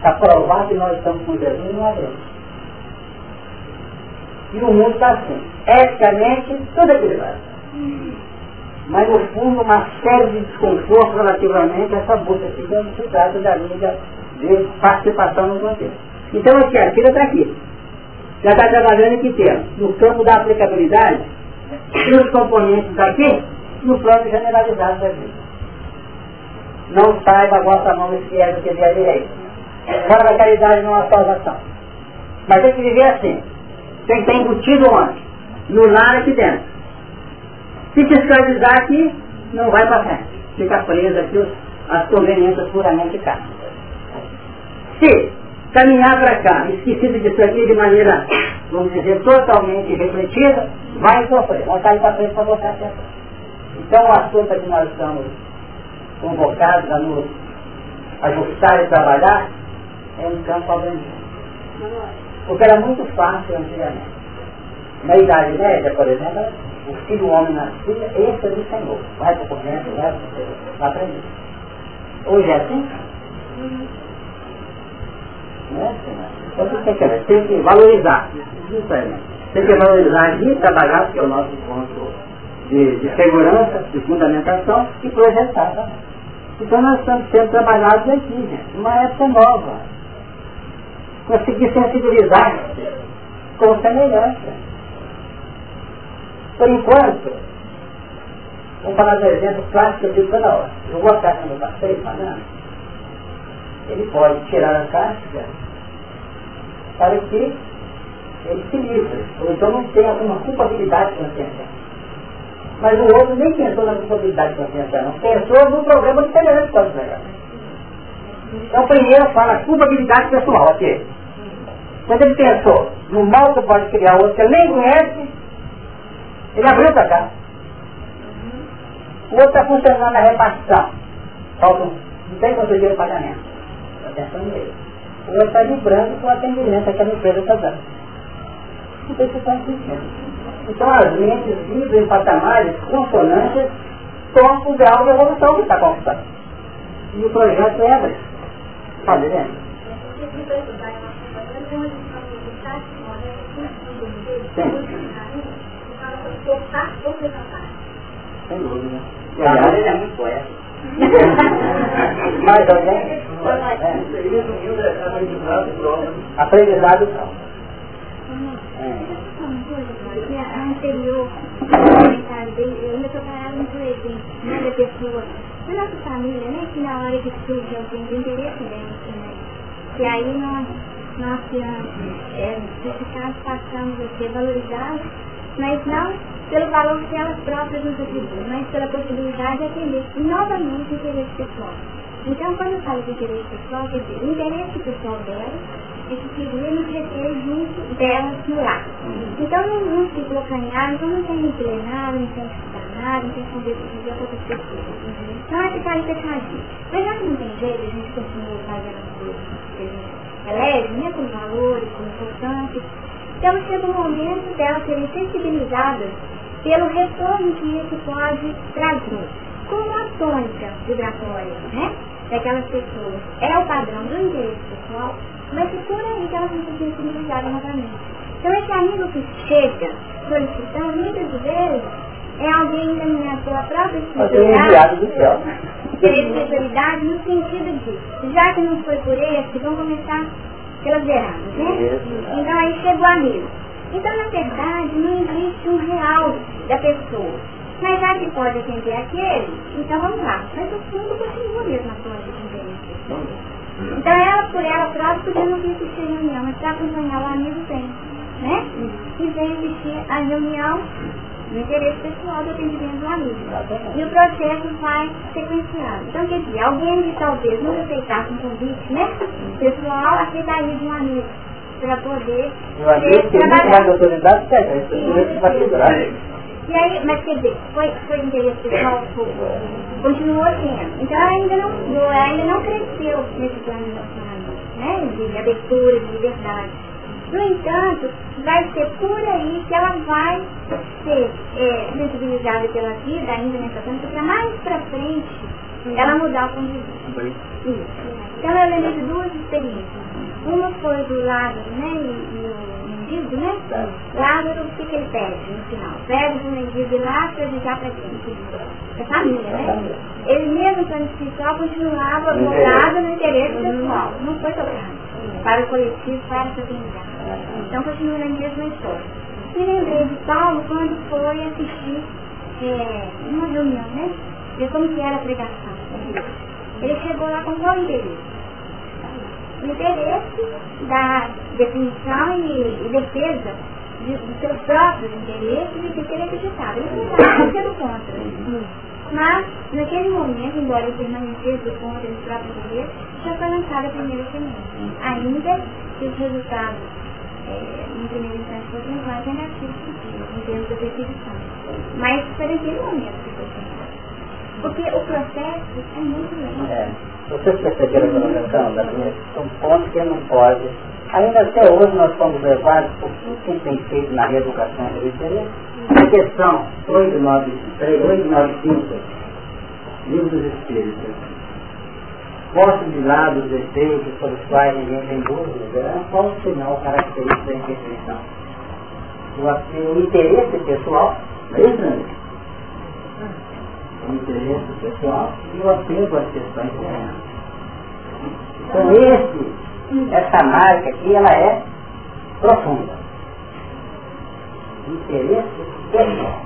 para provar que nós estamos com Jesus não havemos. E o mundo está assim. Eticamente, tudo é equilibrado. Mas no fundo uma série de desconfortos relativamente a essa busca que se trata da linha de participação no contexto. Então aqui, a tira está aqui já está trabalhando em que termo? No campo da aplicabilidade os componentes daqui no plano generalizado da vida. Não saiba a vossa mão esquerda que é a direita. Fora da caridade não há salvação. Mas tem que viver assim. Tem que estar embutido onde? No lar aqui dentro. Se te escravizar aqui, não vai para frente. Fica preso aqui as conveniências puramente carnes. Se caminhar para cá, esquecido disso aqui de maneira, vamos dizer, totalmente refletida, vai sofrer, vai cair para frente para voltar até Então o assunto que nós estamos convocados a nos ajustar e trabalhar é um campo abrangente. Porque era muito fácil antigamente. Na Idade Média, por exemplo, o filho homem nascia, esse é do Senhor. Vai para o convento, vai para aprender. Hoje é assim? Né? Então você tem que, tem que valorizar. Tem que valorizar e trabalhar, que é o nosso ponto de, de segurança, de fundamentação, e projetar também. Então nós estamos sendo trabalhados aqui, gente, numa época nova. Conseguir sensibilizar com semelhança. Por enquanto, vamos falar do exemplo clássico que eu digo toda hora. Eu vou atrás quando eu passei, falando ele pode tirar a casca para que ele se livre, ou então não tenha alguma culpabilidade consciencial. Mas o outro nem pensou na culpabilidade consciencial, não pensou no problema de semelhante pode pegar. Então primeiro fala culpabilidade pessoal, ok? Quando ele pensou no mal que pode criar outro que ele nem conhece, ele abriu para cá. O outro está funcionando na repartição. Falta, não tem dinheiro pagamento atenção nele. O outro está vibrando com o atendimento que a empresa está dando. Não tem que estar Então as mentes vibram em patamares consonantes com o grau de evolução que está conquistando. E o projeto é abrir. Está vendo? Sim. Sem dúvida. E aliás, ele é muito poeta. Mais alguém? Aprendizado não. A anterior comentário dele, eu ainda estou parado no exemplo, né, da pessoa, da nossa família, né, que na hora que surge alguém de interesse dentro, né, que aí nós, nós é, ficados passamos a ser valorizados, mas não pelo valor que elas próprias nos atribuem, mas pela possibilidade de atender novamente o interesse pessoal. Então, quando eu falo de interesse pessoal, quer dizer, o interesse pessoal delas é que queria nos reter junto delas no lar. Então, não, não se colocar então não tem nada, não tem estudar nada, não tem fazer com outras pessoas. Então, é ficar aí fechadinho. Mas já que não tem jeito, a gente continua fazendo as coisas que a gente né, com valores, com importância. Então, chega um momento delas serem sensibilizadas pelo retorno que isso pode trazer. Como a tônica vibratória, né? Daquelas pessoas é o padrão do interesse pessoal, mas é por aí que elas vão ser sensibilizadas novamente. Então esse amigo que chega solicitando, muitas vezes, é alguém da minha sua própria espiritualidade, espiritualidade no sentido de, já que não foi por esse, vão começar pelas erradas, né? Então aí chegou o amigo. Então, na verdade, não existe um real da pessoa. Mas já que pode atender aquele, então vamos lá. Mas o fundo continua mesmo a sua de interesse. Então ela, por ela própria, podia não vir assistir a reunião, mas para acompanhar o amigo vem. Né? E vem assistir a reunião no interesse pessoal do atendimento do amigo. E o processo vai sequenciado. Então, quer dizer, alguém que talvez não aceitasse um convite, né? Pessoal aceitaria de um amigo para poder tem mais autoridade que a gente, vai segurar. E aí, mas quer dizer, foi, foi interesse pessoal, continuou sendo. Então ela ainda não, ela ainda não cresceu nesse plano relacionamento, né? De abertura, de liberdade. No entanto, vai ser por aí que ela vai ser é, sensibilizada pela vida, ainda nessa planta, para mais para frente ela mudar o ponto de vista. Isso. Então eu lembrei de duas experiências. Uma foi do Lázaro, né? E, e Tá. Lázaro, o que, que ele pede no final? Pede o mendigo ir lá para dedicar para quem? Para a família, né? Ele mesmo, plano espiritual, continuava voltado no interesse pessoal. Não foi tocado. Para o coletivo, para a comunidade. Então continua na mesma história. E lembrei de Paulo quando foi assistir é, uma reunião, né? Ver como que era a pregação. Ele chegou lá com qual interesse? Interesse da definição e, defesa de, dos seus próprios interesses e de ter acreditado. Ele não estava sendo contra. Mas, naquele momento, embora ele permanecesse contra dos próprios interesses, já foi lançada a primeira semente. Ainda que os resultados, é, em primeira instância, fossem mais negativos em termos da perseguição. Mas foi naquele momento que foi porque o processo é muito lento. É. Vocês perceberam a colocação da São pontos que não pode. Ainda até hoje nós fomos levados por tudo que tem feito na reeducação religiosa. A questão 895, livro dos Espíritos. Posto de lado os defeitos sobre os quais ninguém tem dúvida, é qual o sinal característico da imperfeição? O, interesse pessoal, é isso, o interesse pessoal e o apego às questões terrenas. Então esse, essa marca aqui, ela é profunda. Interesse pessoal.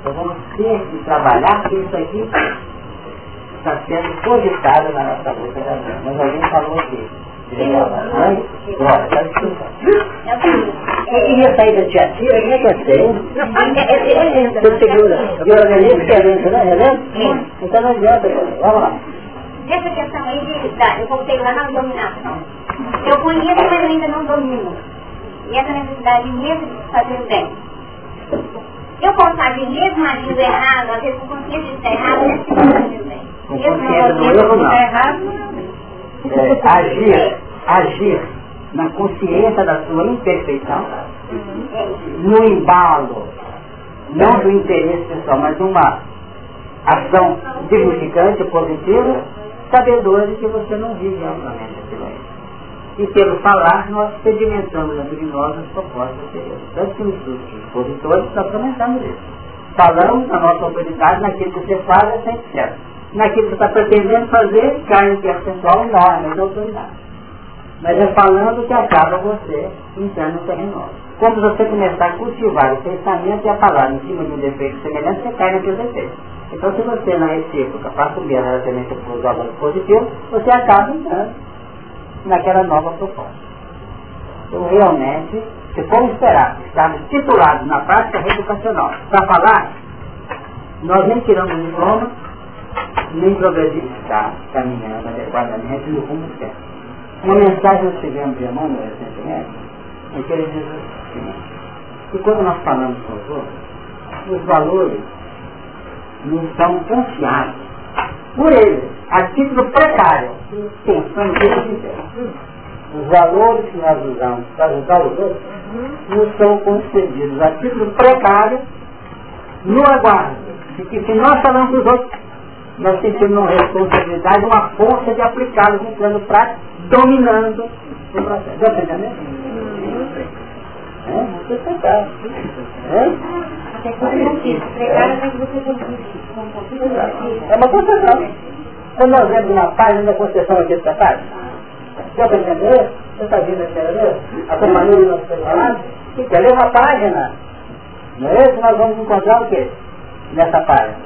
Então vamos ter que trabalhar porque isso aqui está sendo cogitado na nossa boca da vida. Mas alguém falou aqui. Bora, tá E a saída de atira, como é que eu sei? Segura. E o organismo querendo, né? Relento? Então não adianta. Vamos lá. Essa questão aí de, eu voltei lá na dominação. Eu conheço, mas eu ainda não domino. E essa necessidade mesmo de fazer o bem. Eu posso fazer mesmo agindo errado, às vezes com consciência de estar errado, mas se não fazer o bem. Mesmo não errado, é, agir, agir na consciência da sua imperfeição, no embalo, não do interesse pessoal, mas uma ação dignificante, positiva, sabedor de que você não vive amplamente aquilo aí. E pelo falar, nós sedimentamos entre nós as propostas de. Tanto que nos expositores nós comentamos isso. Falamos a nossa autoridade naquilo que você faz é sempre certo naquilo que está pretendendo fazer, cai no percentual enorme de autoridade. Mas é falando que acaba você entrando no terreno Quando você começar a cultivar o pensamento e a palavra em cima de um defeito semelhante, você cai naquele defeito. Então, se você na recíproca passa o bem relativamente para os valores positivos, você acaba entrando naquela nova proposta. Então, realmente, se for esperar estarmos titulados na prática reeducacional para falar, nós nem tiramos o diploma, nem progredir está caminhando adequadamente no rumo certo. Uma mensagem nós tivemos de Emmanuel recentemente, em que ele diz seguinte, que quando nós falamos com os outros, os valores não são confiados por eles, a título precário, pensando que eles Os valores que nós usamos para ajudar os outros não são concedidos a título precário no aguardo de que se nós falamos com os outros, nós sentimos uma responsabilidade, uma força de aplicá-los no plano prático, dominando o processo. Já entendendo? É, você precário. É? É uma concessão. Quando nós vemos uma página da concessão aqui dessa página, já para entender? Você está vindo aqui, a companhia do nosso falando, que ler uma página. Não é isso? Nós vamos encontrar o quê? Nessa página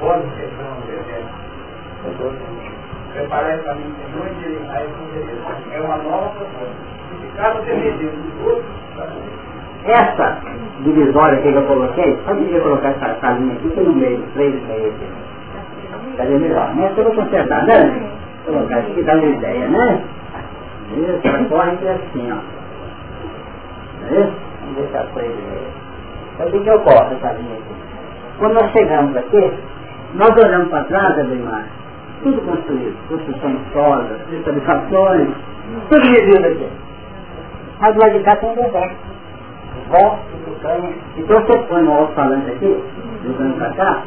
Pode ser não, deserto. Preparar esse caminho Senhor e aí com É uma nova proposta. Caso depender dos outros, essa divisória que eu coloquei, só devia colocar essa, essa linha aqui, que no meio, três e meio aqui. Melhor? Essa eu vou consertar, né? Colocar aqui que dá uma ideia, né? Isso, corre aqui assim, ó. Vamos ver se a três e meio. Então o que, que ocorre essa linha aqui? Quando nós chegamos aqui, nós olhamos para trás, Ademar, tudo construído, construção sólida, habitações, tudo medido aqui. Mas lado de cá tem um deserto voz do Então você põe no alto-falante aqui, jogando para cá,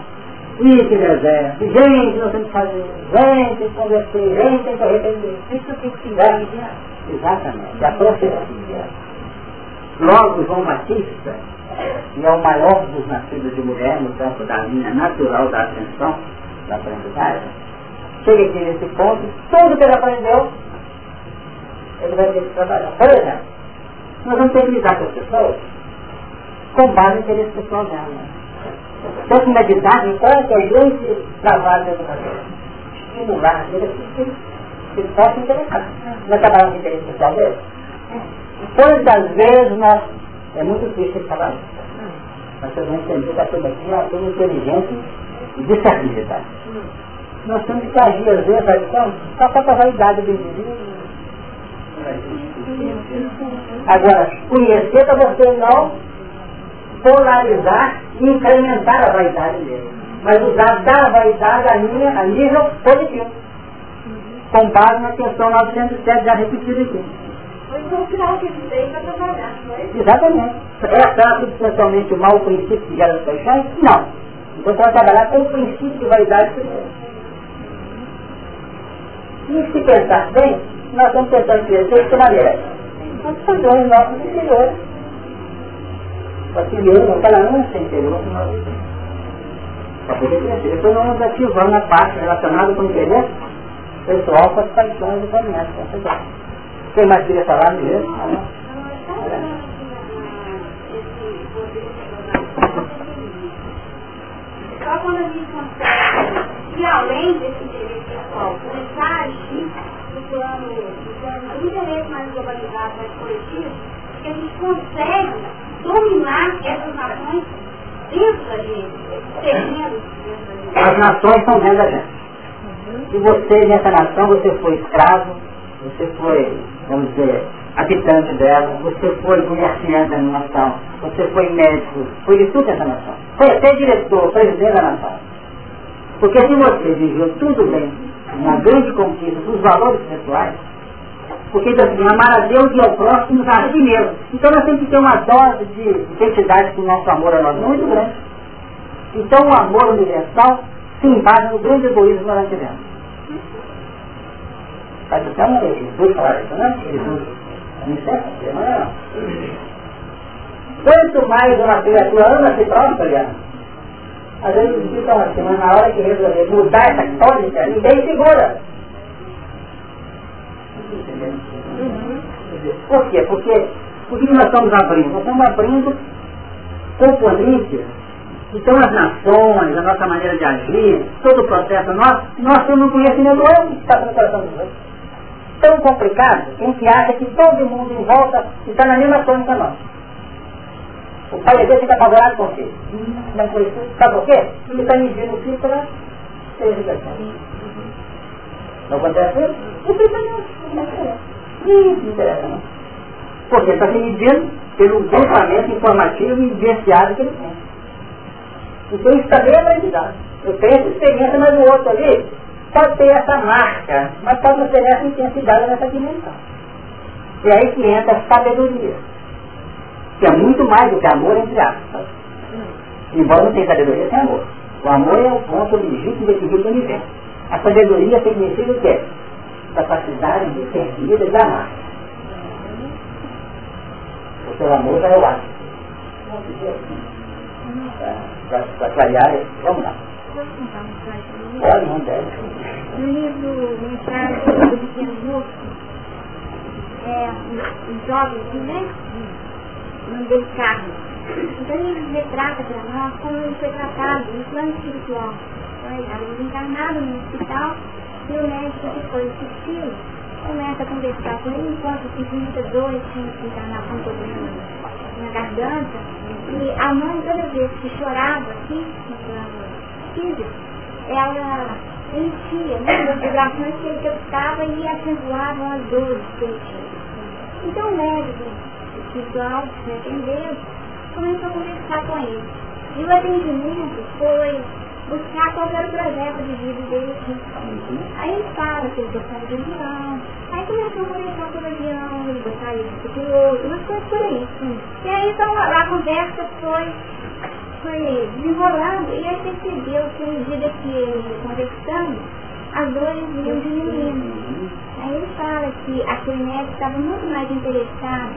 e que deserto, gente, nós temos que fazer, gente, tem que converter, gente, tem que arrepender. Isso tem que ser Exatamente, a profecia. Logo, João Batista, que é o maior dos nascidos de mulher no campo da linha natural da atenção, da aprendizagem, chega aqui nesse ponto, tudo que ele aprendeu, ele vai ter que trabalhar. Por exemplo, nós vamos ter que lidar com as pessoas com base no interesse pessoal dela. Então, que meditar então, que a gente trabalha dentro da estimular ele que se possa interessar. Não é trabalhar com o interesse pessoal dele? Todas as vezes nós, é muito difícil falar isso. Mas vocês vão entender que a turma aqui é uma turma inteligente e discernida. Nós temos que agir às vezes, sabe como? Só para a vaidade do indivíduo. Agora, conhecer para você não polarizar e incrementar a vaidade dele. Mas usar da vaidade a, minha, a nível positivo. Com base na questão 907 já repetida aqui. Exatamente. É trato substancialmente o mau princípio que gera as paixões? Não. Então você vai trabalhar com o princípio de vaidade primeiro. E se pensar bem, nós estamos tentando crescer de que maneira? Nós padrões nossos interiores auxiliando aquela ânsia interior para poder crescer. Depois nós ativando a parte relacionada com o interesse pessoal com as paixões do comércio. Quem mais queria falar mesmo? Só quando a gente consegue ir além desse interesse pessoal, começar a agir no plano, no interesse mais globalizado, mais coletivo, que a gente consegue dominar essas nações dentro da gente, servindo As nações são dentro da gente. E você, nessa nação, você foi escravo, você foi, vamos dizer, habitante dela, você foi comerciante da nação, você foi médico, foi de tudo essa nação. Foi até diretor, presidente da nação. Porque se você viveu tudo bem, uma grande conquista dos valores pessoais, porque diz assim, amar a Deus e ao próximo a si mesmo. Então nós temos que ter uma dose de identidade com o nosso amor a nós muito grande. Então o amor universal se embasa no grande egoísmo que nós tivemos. Até um Jesus falar isso, né? Jesus. Não sei, não é. Quanto mais uma criatura ama si própria, às vezes ficam assim, mas na hora que resolver mudar essa tônica, ninguém segura. Por quê? Porque o que nós estamos abrindo? Nós estamos abrindo componentes. Então as nações, a nossa maneira de agir, todo o processo nosso, nós temos um conhecimento outro que está no coração dos outros. Tão complicado que a gente acha que todo mundo em volta está na mesma tônica nossa. O pai dele fica apavorado com filho. Não isso. Sabe por quê? Ele está medindo o educação. Não acontece isso? Não interessa não. Porque está se medindo pelo pensamento informativo e vivenciado que ele tem. Então isso também é aprendizado. Eu tenho essa experiência, mas o outro ali pode ter essa marca, mas pode não ter essa intensidade nessa dimensão. E aí que entra a sabedoria. Que é muito mais do que amor, entre aspas. Embora não tenha sabedoria sem amor. O amor é o ponto legítimo de equilíbrio do universo. A sabedoria significa o quê? capacidade de servir e de amar. O seu amor já é o ato. Para clarear, vamos lá. Pode, livro Mensagem do Pequeno Moço, é, os jovens, né? não deu carne. Então ele retrata para nós como ele foi tratado no plano espiritual. Foi encarnado no hospital e o médico que foi assisti-lo começa a conversar com ele enquanto sentia muita dor e tinha que encarnar com problema na garganta. E a mãe, toda vez que chorava aqui, no plano ela enchia né, as vibrações que ele captava e acentuavam as dores que ele tinha. Então o médico espiritual, se atendeu, começou a conversar com ele. E o atendimento foi buscar qual era o projeto de vida dele aqui. Aí ele fala que ele gostava de avião, aí começou a conversar sobre avião, ele gostaria de ser piloto, umas coisas por aí. E aí então a, a conversa foi, foi desenrolando e ele percebeu que à medida que ele conversando, as dores iam diminuindo. Aí ele fala que aquele médico estava muito mais interessado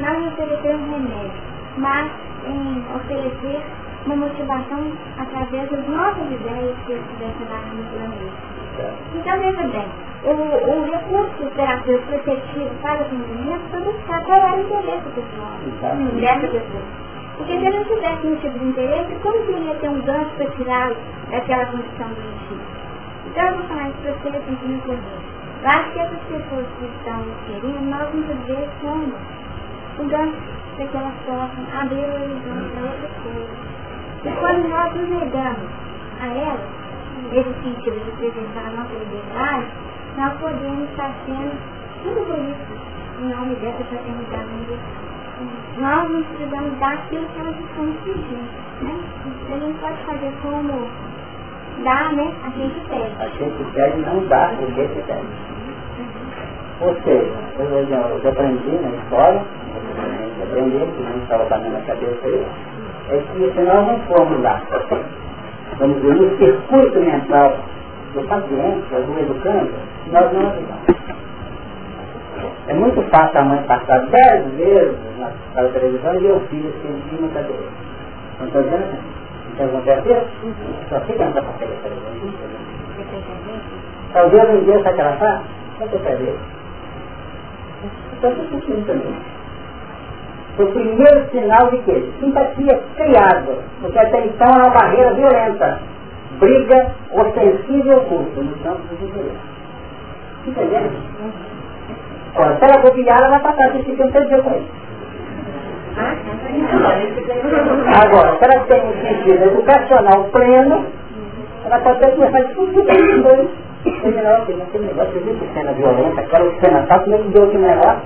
não em oferecer um remédio, mas em oferecer uma motivação através das nossas ideias que eles tivessem lá no planeta. Então, veja bem, o, o recurso terapêutico protegido para o atendimento foi buscar qual era o interesse pessoal dessa pessoa. Porque se ele não tivesse tipo de interesse, como que ia ter um gancho para tirá-lo daquela condição doentia? Então, eu vou falar isso para vocês assim, me entender. Eu que essas pessoas que estão querendo, nós muitas vezes somos o gancho para que elas possam abrir o horizonte para outras coisas. E quando nós nos negamos a ela, nesse sentido de preservar a nossa liberdade, nós podemos estar sendo tudo bonito em nome dessa fraternidade universal. Nós não precisamos dar aquilo que elas estão pedindo. Né? A gente pode fazer como dá, né? A gente pede. A gente pede não dá o que se pede. Ou seja, eu, eu aprendi na escola, eu aprendi, que não estava batendo na cabeça aí, é que se nós não formos lá, vamos dizer, no circuito mental do paciente, do educando, nós não ajudamos. É muito fácil a mãe passar dez vezes na, na televisão e o filho sentindo na cadeira. Não estou dizendo assim? Então acontece isso? Só fica nessa passeia da televisão. Talvez um dia ela faz? Só que eu quero Então eu estou sentindo também foi o primeiro sinal de que simpatia criada, porque até então era uma barreira violenta, briga ofensiva e oculta no campo dos interesses. Ora, se ela copiar, ela vai passar esse tempo inteiro com isso. Agora, se ela tem um sentido educacional pleno, ela pode até começar a discutir com os dois. Aquele negócio de cena violenta, aquela cena tal, que deu aquele negócio?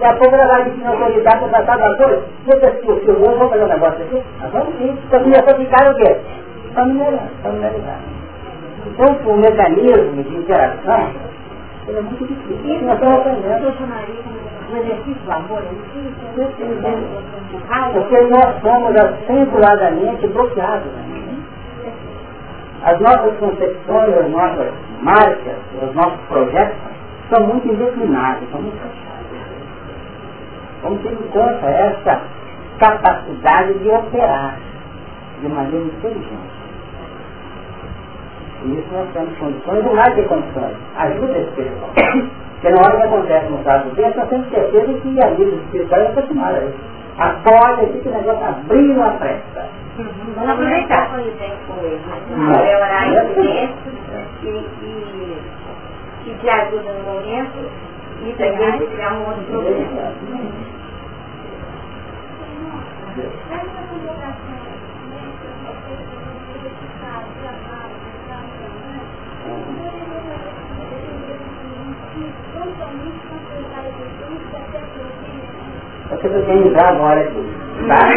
E a pouco ela vai pedir autoridade para tratar da coisa. Deixa que o filho, vamos fazer um negócio aqui? Nós vamos sim. Então começou a ficar o quê? Familiarizar. Então o mecanismo de interação ele é muito difícil. Nós estamos aprendendo. O exercício do amor é. Porque nós somos acentuadamente bloqueados. As nossas concepções, as nossas marcas, os nossos projetos são muito indeclináveis, são muito fechados. Vamos ter em conta essa capacidade de operar de maneira inteligente. E isso nós temos condições, e mais que condições, ajuda espiritual. Porque na hora que acontece no caso dele, nós temos certeza que a ajuda espiritual é aproximada. A porta, esse negócio abriu a pressa. Vamos aproveitar. É horário silêncio e que te ajuda no momento e também criar um outro problema. Você tem entrar agora aqui. Tá?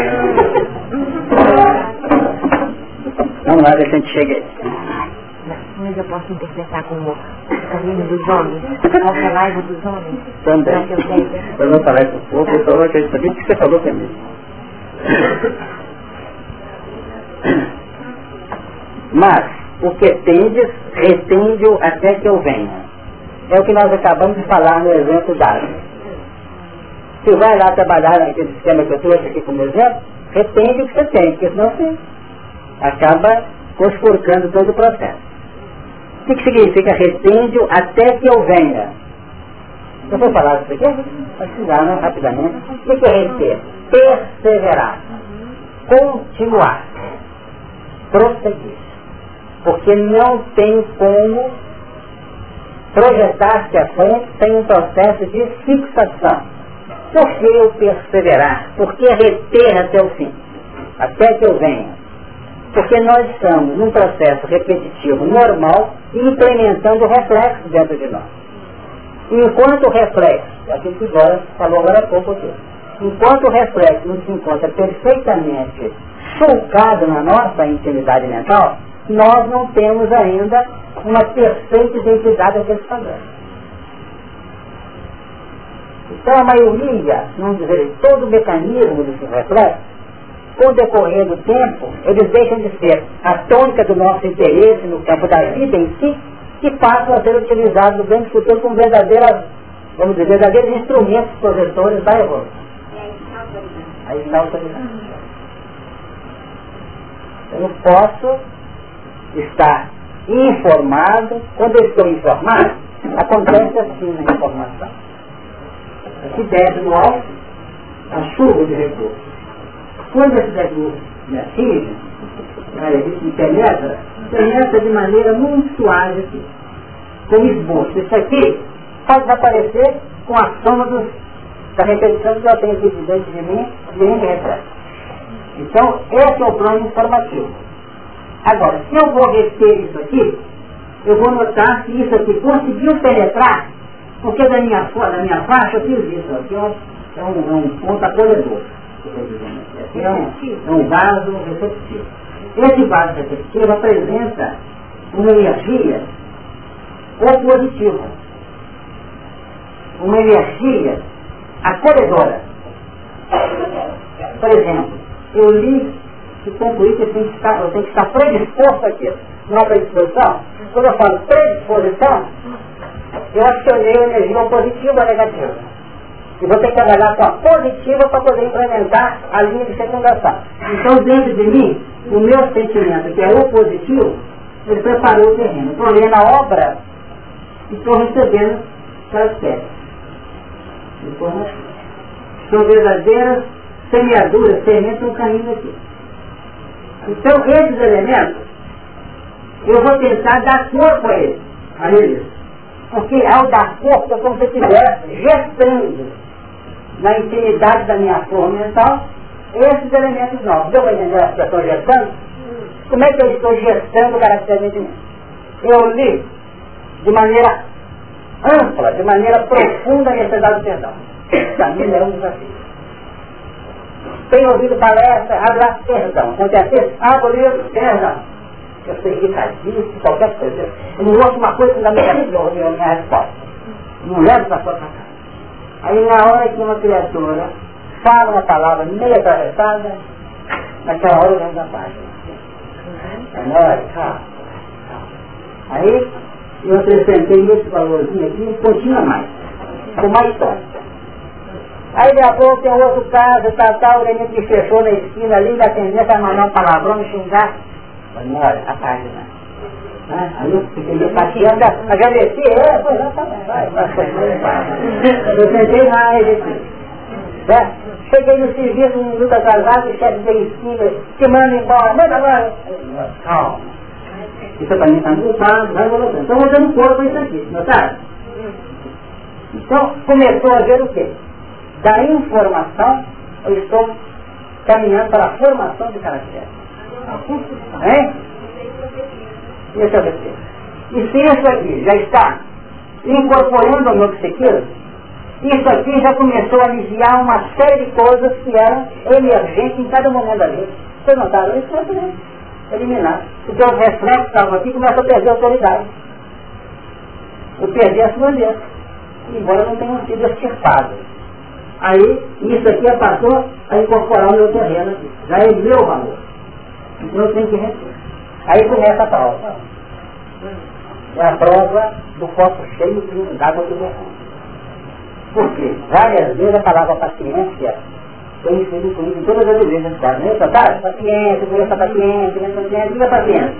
Vamos lá, ver se a gente chega. Mas eu posso interpretar como carinho dos homens, raiva dos homens. Também. Eu não falei com o povo, eu falou que você falou também. Mas, o que tendes, retende-o até que eu venha. É o que nós acabamos de falar no exemplo dado. Se vai lá trabalhar naquele sistema que eu trouxe aqui como exemplo, retende o que você tem, porque senão você acaba conspurcando todo o processo. O que, que significa retende-o até que eu venha? Eu vou falar isso aqui, precisar, né, rapidamente. O que é reter? Perseverar. Continuar. Prosseguir. Porque não tem como projetar-se a frente sem um processo de fixação. Por que eu perseverar? Por que reter até o fim? Até que eu venha. Porque nós estamos num processo repetitivo normal implementando o reflexo dentro de nós. Enquanto o reflexo, é aquilo que agora falou agora há pouco aqui, enquanto o reflexo não se encontra perfeitamente sulcado na nossa intimidade mental, nós não temos ainda uma perfeita identidade daqueles padrões. Então a maioria, não dizer todo o mecanismo desse reflexo, com o decorrer do tempo, eles deixam de ser a tônica do nosso interesse no campo da vida em si, e passam a ser utilizados no grande futuro como verdadeiras, vamos dizer, verdadeiros instrumentos projetores da evolução. A autoridade. Eu não posso estar informado, quando eu estou informado, acontece assim na informação. Aqui desce no alto a chuva de recursos. Quando esse recurso me atinge, me penetra, penetra de maneira muito suave aqui, com esboço. Isso aqui pode desaparecer com a soma dos, da repetição que eu tenho aqui dentro de mim, de mim reflexo. Então, esse é o plano informativo. Agora, se eu vou reter isso aqui, eu vou notar que isso aqui conseguiu penetrar, porque da minha, da minha faixa eu fiz isso. Aqui é um, é um ponto acolhedor. Aqui é um, é um vaso receptivo. Esse vaso receptivo apresenta uma energia opositiva. Uma energia acolhedora. Por exemplo, eu li que concluir que eu tenho que estar, eu tenho que estar predisposto aqui. Não é predisposição? Quando eu falo predisposição, eu acionei a energia positiva ou negativa. E vou ter que trabalhar com a positiva para poder implementar a linha de fecundação. Então, dentro de mim, o meu sentimento, que é o positivo, ele preparou o terreno. Estou lendo a obra e estou recebendo aquelas pedras. São verdadeiras semeaduras, sementes no caminho aqui. Então, esses elementos, eu vou tentar dar corpo a eles, a eles. Porque ao dar corpo é como se eu estivesse gestando na intimidade da minha forma mental esses elementos novos. Deu para entender a estou gestando? Como é que eu estou gestando o caractere de mim? Eu li de maneira ampla, de maneira profunda a necessidade do perdão. Para mim é um desafio tem ouvido palestra, abra perdão. Quando é abra livro, perdão. Eu sou irritadíssimo, qualquer coisa. Eu não ouço uma coisa que ainda me a minha resposta. Não levo para sua casa. Aí na hora que uma criatura fala uma palavra meio atravessada, naquela hora eu venho da página. É na hora, calma. Aí eu acrescentei esse valorzinho aqui um pouquinho a mais. Com mais tom. Aí daqui a pouco tem outro caso, tal, tal, o neném que fechou na esquina ali, da tendência a mandar um palavrão, me xingar. Olha, a página. Né? Aí eu passeando, agradeci, é, pois não, tá vai, Eu sentei lá, agradeci. Né? Cheguei no serviço, um minuto atrasado, o chefe veio em cima, te manda embora, manda agora. Calma. Isso para mim está multado, vai voltando. Então, eu dando corpo isso aqui, notaram? Então, começou a ver o quê? da informação, eu estou caminhando para a formação de caractere. Hein? Deixa eu ver. E se isso aqui já está incorporando meu psiquismo, isso aqui já começou a aliviar uma série de coisas que eram emergentes em cada momento da vida. Vocês notaram isso? É eliminar. Porque os reflexos estavam aqui começam a perder a autoridade. Eu perdi a sua. Embora não tenham sido extirpados. Aí, isso aqui passou a incorporar o meu terreno aqui. Já é meu valor. Então eu tenho que reter. Aí começa a prova. É a prova do copo cheio de água que derrama. Por quê? Várias vezes a palavra paciência tem sido incluída em todas as igrejas da né? Tá? Paciência, criança paciência, criança paciência, diga paciência.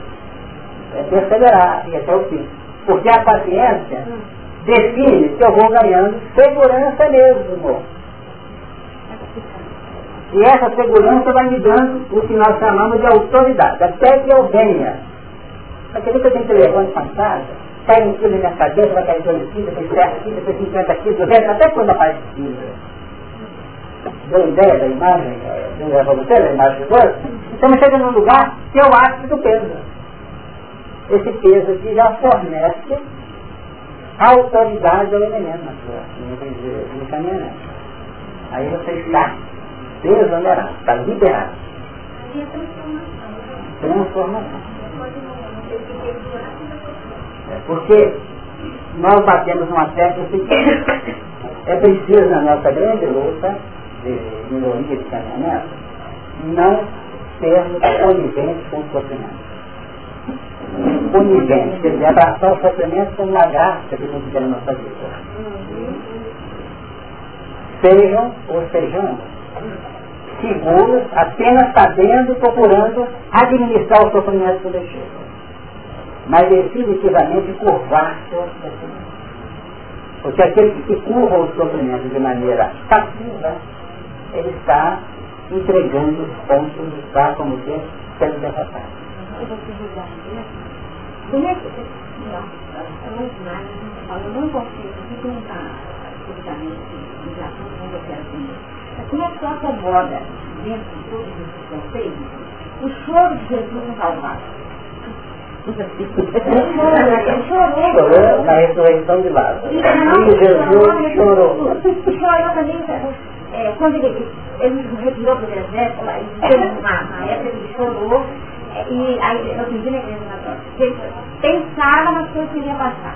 É perseverar e até o fim. Porque a paciência define que eu vou ganhando segurança mesmo. E essa segurança vai me dando o que nós chamamos de autoridade, até que eu venha. Aquele que eu tenho levar de passada, cai um quilo na minha cabeça, vai cair dois quilos, depois sete quilos, depois 50 quilos, 200, até quando aparece quilos. Deu ideia da imagem, deu ideia para você, da imagem de Deus? Então chega num lugar que eu acho do peso. Esse peso aqui já fornece autoridade ao elemento na sua, no caminhonete. Aí você está desonerado, está liberado. Transformação. É porque nós batemos uma tecla seguinte. É preciso, na nossa grande luta de melhoria de caminhonete, não sermos coniventes com o sofrimento. Coniventes, quer dizer, abraçar o sofrimento como uma graça que nos quer na nossa vida. Sejam ou sejamos seguros, apenas sabendo, procurando administrar o sofrimento coletivo. Mas definitivamente curvar-se sofrimento. Porque aquele que curva o sofrimento de maneira passiva, ele está entregando os pontos, está como que sendo derrotado. Como é que nós falamos mais, eu não consigo assuntos que eu quero que tu acomoda dentro de todos esses conceitos o choro de Jesus no Calvário? Ele chorou. Na ressurreição de Lázaro. E Jesus chorou. Chorou também, é, quando ele, ele retirou para o deserto, na, na época ele chorou, e aí eu pedi na igreja ele pensava nas coisas que ele ia passar.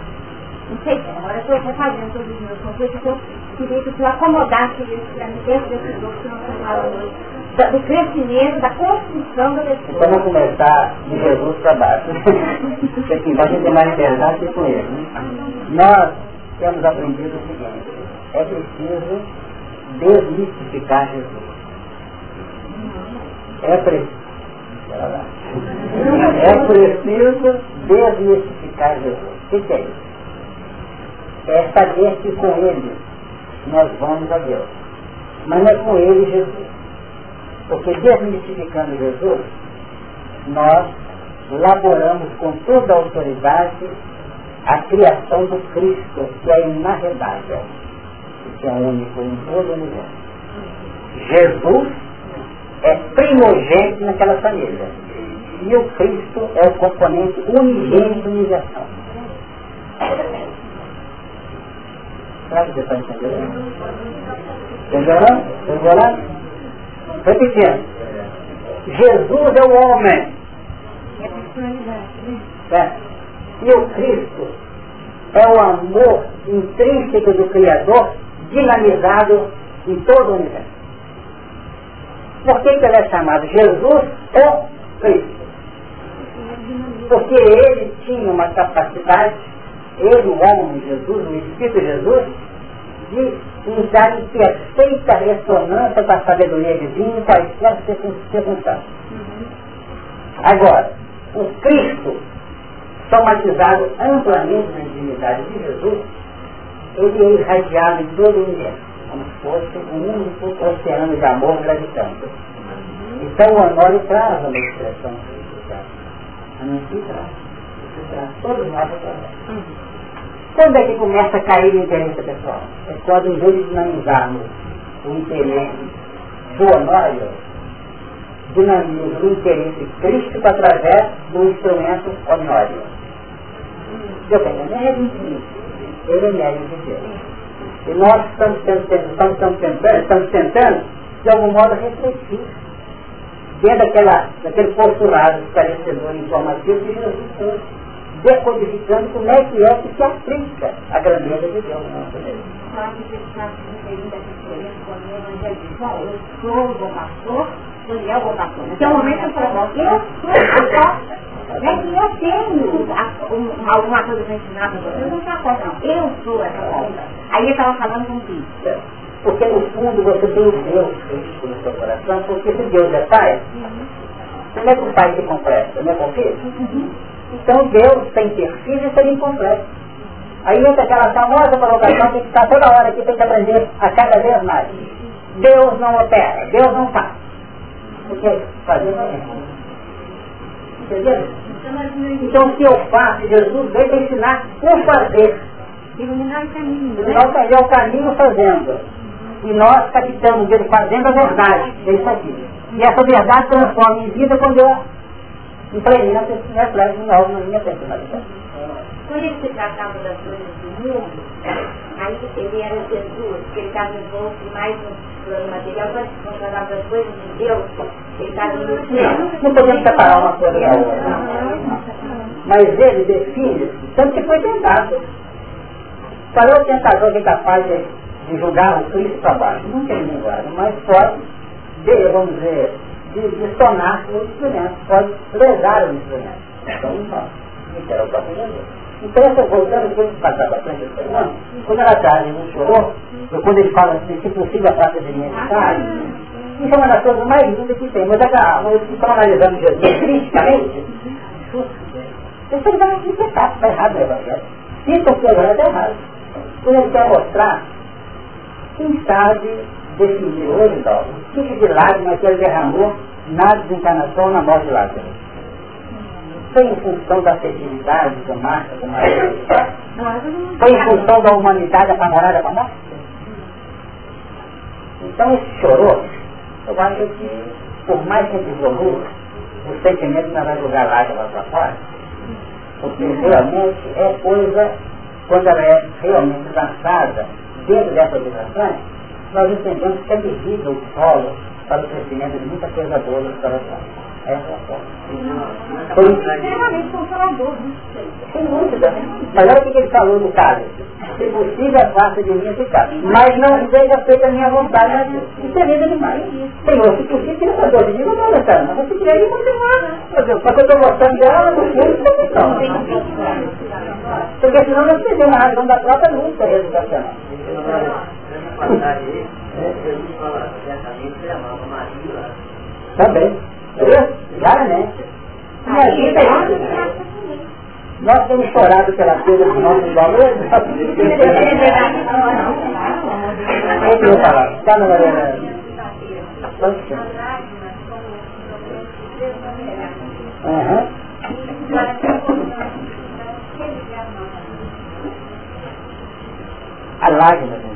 Não sei se agora eu estou refazendo todos os meus conceitos, eu queria que eu acomodasse isso para mim dentro desse grupo que nós estamos falando hoje. Do crescimento, da construção da pessoa. Então vamos começar de Jesus para baixo. Porque aqui embaixo tem mais verdade que com ele. Né? Nós temos aprendido o seguinte, é preciso desmistificar Jesus. É preciso. É preciso desmistificar Jesus. O que é isso? É saber que com ele nós vamos a Deus. Mas não é com ele Jesus. Porque desmistificando Jesus, nós laboramos com toda a autoridade a criação do Cristo, que é inarredável, que é único em todo o universo. Jesus é primogênito naquela família. E o Cristo é o componente unigênito universal. Será que você está entendendo? Entendeu? Entendeu? Repetindo. Jesus é o homem. É. E o Cristo é o amor intrínseco do Criador dinamizado em todo o universo. Por que, que ele é chamado Jesus ou Cristo? Porque ele tinha uma capacidade, ele, o homem Jesus, o Espírito Jesus, de entrar em perfeita ressonância com a sabedoria divina em quaisquer circunstâncias. Agora, o Cristo, somatizado amplamente na intimidade de Jesus, ele é irradiado em todo o universo como se fosse um único oceano de amor gravitando. Então o Honório traz uma expressão a não se traz. Todos nós através. Quando é que começa a cair o interesse pessoal? É quando em vez de dinamizarmos o interesse Honório, dinamizamos o interesse crístico através do instrumento Honório. Eu tenho, é infinito. Ele é de Deus. E nós estamos, tentando, estamos, tentando, estamos tentando, de algum modo, refletir dentro daquela, daquele postulado esclarecedor informativo que Jesus foi decodificando como é que é que se aplica a grandeza de Deus na nossa vida. Eu sou o bom pastor, ele é o bom pastor. Naquele momento eu falo, eu sou o bom é que eu tenho alguma coisa para ensinar para vocês, não está coisa, não. Eu sou essa coisa. Aí ele estava falando com Cristo. Porque no fundo você tem o Deus Cristo no seu coração, porque se Deus é Pai, como é que o Pai se completa? Não é com filho? Uhum. Então Deus tem ter e ser incompleto. Aí entra aquela famosa provocação que está toda hora aqui, tem que aprender a cada vez mais. Deus não opera, Deus não faz. Porque fazer não é. Entendeu? Então se eu faço, Jesus veio para ensinar o fazer. Iluminar o caminho. Iluminar o caminho fazendo. E nós captamos ele fazendo a verdade. É isso aqui. E essa verdade transforma em vida quando eu implemento esse reflexo novo na minha personalidade. Quando ele se tratava das coisas do mundo, aí ele era Jesus, que ele estava envolto mais no plano material, quando se tratava das coisas de Deus, ele estava no céu. Não podemos separar uma coisa da outra. Mas ele define, tanto que foi tentado. Qual é o tentador que é capaz de, de julgar o Cristo para baixo? Não tem linguagem, mas pode, de, vamos dizer, de, de sonar o instrumento, pode lesar o instrumento. Então não pode. O. Então, essa voltando depois de passar bastante a semana, quando ela está não chorou, ou quando ele fala assim, se possível, a praça de minha cidade, isso é uma das coisas mais lindas que tem. Mas nós estamos analisando Jesus criticamente, você vai aqui você está errado no Evangelho. Isso aqui agora está errado. Ele quer mostrar, quem sabe definir hoje, então, o tipo de lágrima que ele derramou na desencarnação na morte de Lázaro foi em função da afetividade do Marta com Maria? Foi em função da humanidade apavorada com a morte? Então esse chorou, eu acho que por mais que evolua, o sentimento não vai jogar lágrimas para fora, porque realmente é coisa, quando ela é realmente lançada dentro dessas vibrações, nós entendemos que é visível o solo para o crescimento de muita coisa boa do coração. É Foi extremamente consolador. Sem dúvida. Mas olha o que ele falou no caso. Se possível, faça de mim caso. Mas não seja feita a minha vontade. Isso é lindo demais. Senhor, se possível, tira essa dor de mim, não vai gostar. Mas queria ir, você vai. Só que eu estou gostando dela, não sei não. Porque senão nós perdemos a razão da própria luta educacional. Também. Claramente. E a vida é nós temos chorado pela perda dos nossos valores. O que eu falar? Está na Uhum. A lágrima,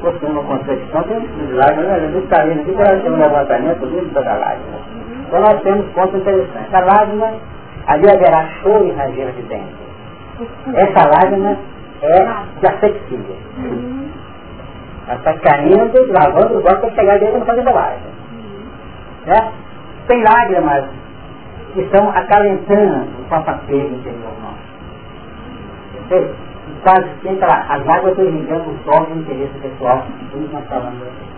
fosse uma contradição, tem lágrimas, a gente está vendo aqui, tem um levantamento lindo da lágrima. Então nós temos pontos interessantes. A lágrima, ali haverá choro e ranger de dentro. Essa lágrima é de asepsia. Ela está caindo, lavando o golpe para chegar dentro e não fazer bobagem. Né? Tem lágrimas que estão acalentando o papapego interior nosso. Entendeu? Quase sempre as águas irrigando o sol do interesse pessoal, como nós falamos aqui.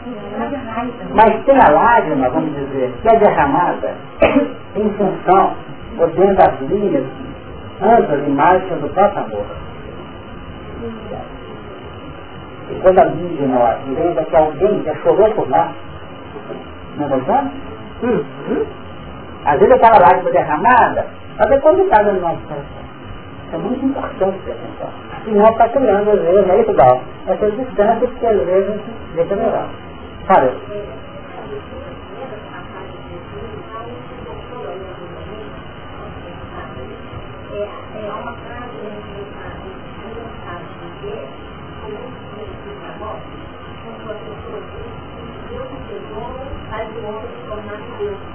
Mas tem a lágrima, vamos dizer, que é derramada em função, ou dentro das linhas amplas e marchas do próprio amor. E quando a de nós lembra que alguém já chorou por nós, não é verdade? Uhum. Às vezes aquela lágrima derramada, está depositada no nosso coração. É muito importante ter atenção. Não está criando, às vezes, é igual. Essa distância que às vezes deixa melhor. Fale.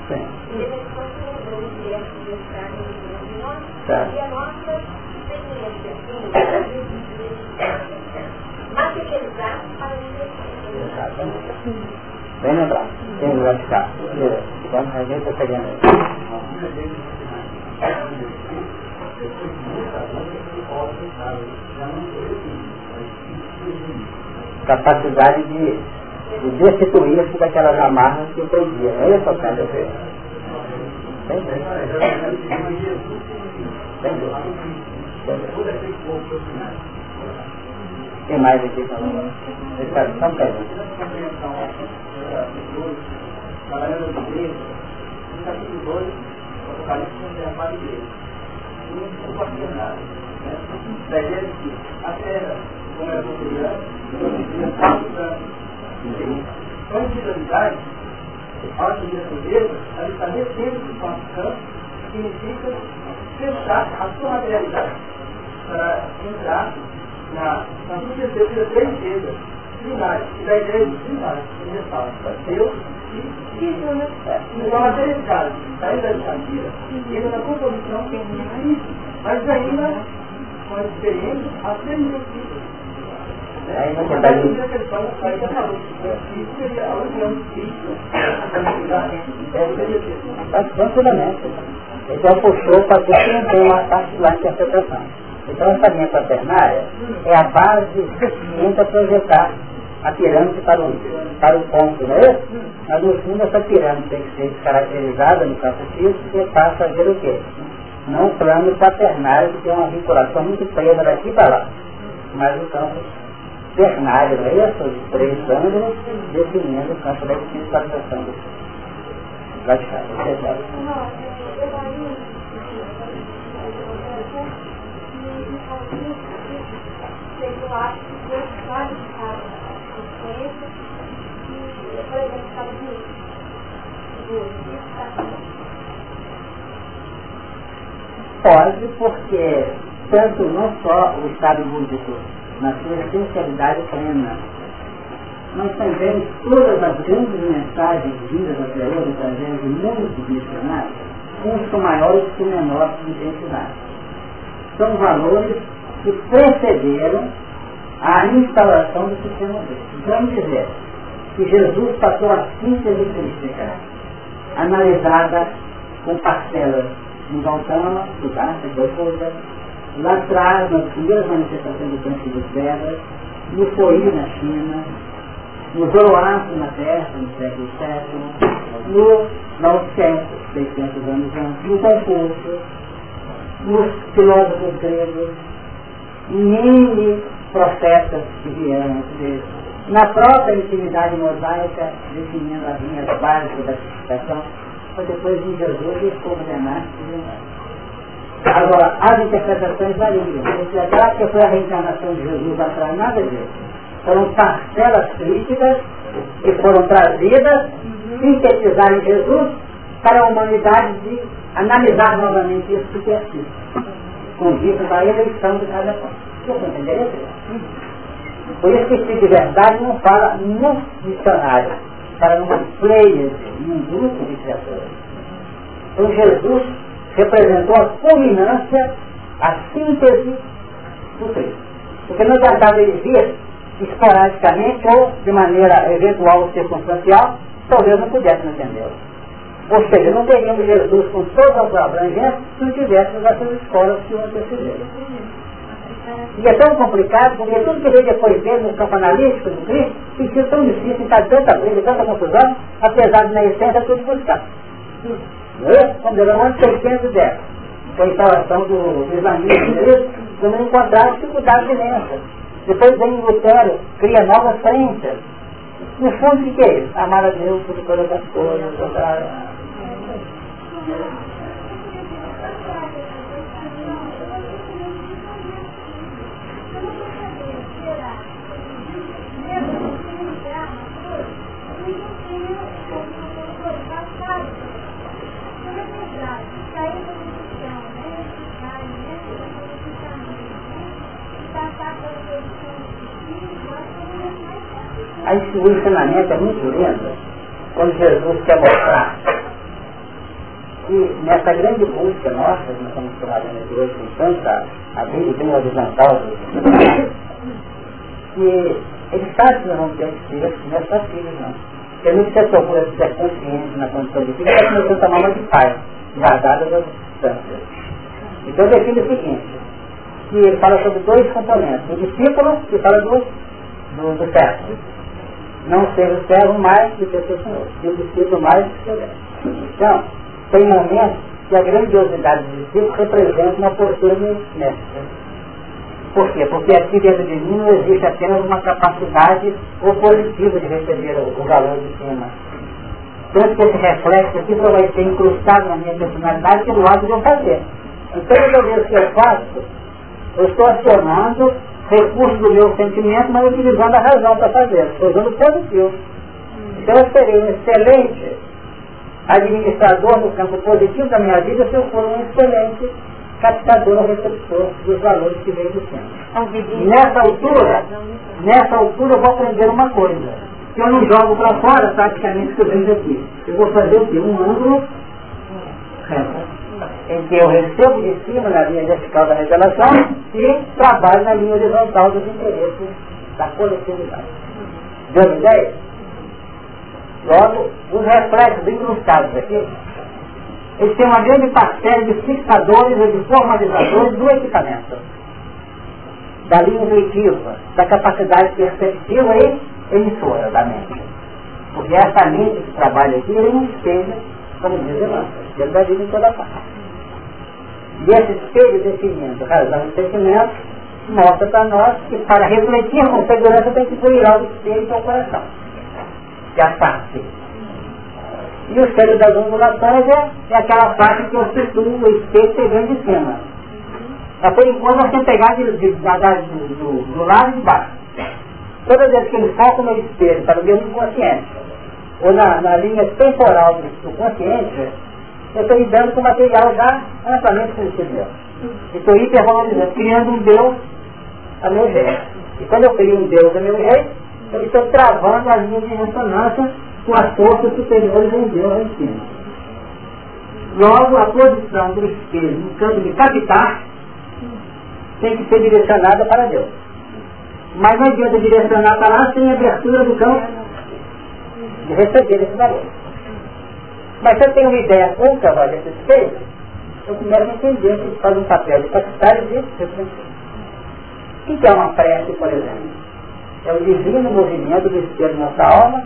Sim. Certo. Bem lembrado. Tem lugar de ficar. Vamos a gente pegando. Capacidade de, de destituir-se daquelas amarras que. É isso que eu quero dizer. Bem, bem. Bem, bem. Tem mais aqui para nós? Só pergunta. Trabalhando na igreja, no capítulo 2, o Apocalipse não tem a igreja. Não compartilha nada. Daí ele diz, a terra, como é brilhante, ilumina quatro anos. Quando diz unidade, a ordem de natureza, ela está descendo do quatro campos, significa fechar a sua materialidade para entrar na, na substância da três vezes, finais, e da igreja finais, universal, Deus e então a materialidade, sair da Shakira, ele na composição mas ainda com a experiência a ser Aí não tem mais a questão da saída da luz. Isso seria a união Tranquilamente. Então puxou para que tem uma parte lá de interpretação. Então essa linha quaternária é a base suficiente para projetar a pirâmide para o, para o ponto, não é? Mas no fundo essa pirâmide tem que ser caracterizada no campo físico e passa a ver o quê? Não o plano quaternário que tem uma vinculação muito presa daqui para lá. Mas o campo ternário, não é isso? Os três ângulos definindo o campo da espiritualização do Vai ficar, você sabe. Pode, porque tanto não só o estado búdico, na sua essencialidade plena, mas também todas as grandes mensagens vindas até hoje através de muitos missionários, uns com maiores que menores de intensidade. São valores que precederam a instalação do sistema Deus. Vamos dizer que Jesus passou a síntese crítica, analisada com parcelas no Valtama, Sudáfrica, Goiânia, lá atrás, nas primeiras manifestações do Câncer dos Vedas, no Foí, na China, no Zoroastro, na Terra, no século VII, no Lao Tse, 600 anos antes, no Confúcio, nos filósofos gregos, em profetas que vieram antes deles, na própria intimidade mosaica, definindo as linhas básicas da crucificação, foi depois de Jesus e como renasce Agora, as interpretações variam. Você acredita que foi a reencarnação de Jesus atrás? Nada disso. Foram parcelas críticas que foram trazidas, sintetizaram em Jesus, para a humanidade de analisar novamente isso que é assim. Com vista da eleição de cada ponto. Você entendeu? Por isso que esse de verdade não fala no dicionário, fala numa player, num grupo de criaturas. Então Jesus representou a culminância, a síntese do Cristo. Porque não adiantava ele vir esporadicamente ou de maneira eventual ou circunstancial, talvez não pudéssemos entendê-lo. Ou seja, não teríamos Jesus com toda a sua abrangência se não tivéssemos essas escolas que o antecederam. E é tão complicado, porque tudo que veio depois dele no campo analítico do Cristo, tem sido tão difícil, está tanta briga, tanta confusão, apesar de na essência tudo buscar. Vamos dizer, no ano 610, com a instalação do, do islamismo, vamos encontrar dificuldades imensas. Depois vem Lutero, cria novas frentes. No fundo, o que é isso? Amar a Deus por todas as coisas, Aí o ensinamento é muito lindo quando Jesus quer mostrar que nessa grande busca nossa, que nós estamos trabalhando aqui hoje com tanta a bem horizontal, que ele sabe que nós vamos ter filhos, não é só filhos não. Porque muito se procura ser consciente na condição de filho, está começando a tomar de pai, guardada das distâncias. Então eu defino o seguinte, que ele fala sobre dois componentes, o discípulo que fala do, do, do não ser o servo mais do que seu senhor, e o discípulo mais do que seu mestre. Então, tem momentos que a grandiosidade do discípulo representa uma postura do mestre. Por quê? Porque aqui dentro de mim não existe apenas uma capacidade opositiva de receber o, o valor de cima. Tanto que esse reflexo aqui só vai ser incrustado na minha personalidade pelo lado de eu fazer. Então, toda vez que eu faço, Eu estou acionando recursos do meu sentimento, mas utilizando a razão para fazer. Estou usando o positivo. Então eu serei um excelente administrador no campo positivo da minha vida se eu for um excelente captador ou receptor dos valores que vem do centro. Nessa altura, nessa altura eu vou aprender uma coisa. Que eu não jogo para fora praticamente o que eu vejo aqui. Eu vou fazer o quê? Um ângulo reto. Em que eu recebo de cima na linha vertical da revelação e trabalho na linha horizontal dos interesses da coletividade. Deu ideia? Logo, os reflexos incrustados aqui eles têm uma grande parcela de fixadores e de formalizadores do equipamento, da linha intuitiva, da capacidade perceptiva e emissora da mente. Porque essa mente que trabalha aqui um espelho, como diz Evandro, dentro da vida em toda parte. E esse espelho definindo razão e sentimento mostra para nós que para refletir com segurança tem que virar o espelho para o coração, que é a parte e o centro das ondulações é, é aquela parte que situo o espelho pegando de cima. Mas por enquanto nós temos que pegar de, de, de, do, do, lado de baixo. Toda vez que ele foca no espelho para o mesmo consciente, ou na, na linha temporal do, do consciente, eu estou lidando com material já amplamente conhecido. Estou hipervalorizando, criando um Deus a meu jeito. E quando eu crio um Deus a meu jeito, eu estou travando as linhas de ressonância com as forças superiores em Deus lá em cima. Logo, a posição do espelho no campo de captar tem que ser direcionada para Deus. Mas não adianta direcionar para lá sem abertura do campo de receber esse valor. Mas se eu tenho uma ideia desse espelho, eu a entender que faz um papel de captar e de refletir. O que é uma prece, por exemplo? É o divino movimento do espelho na nossa alma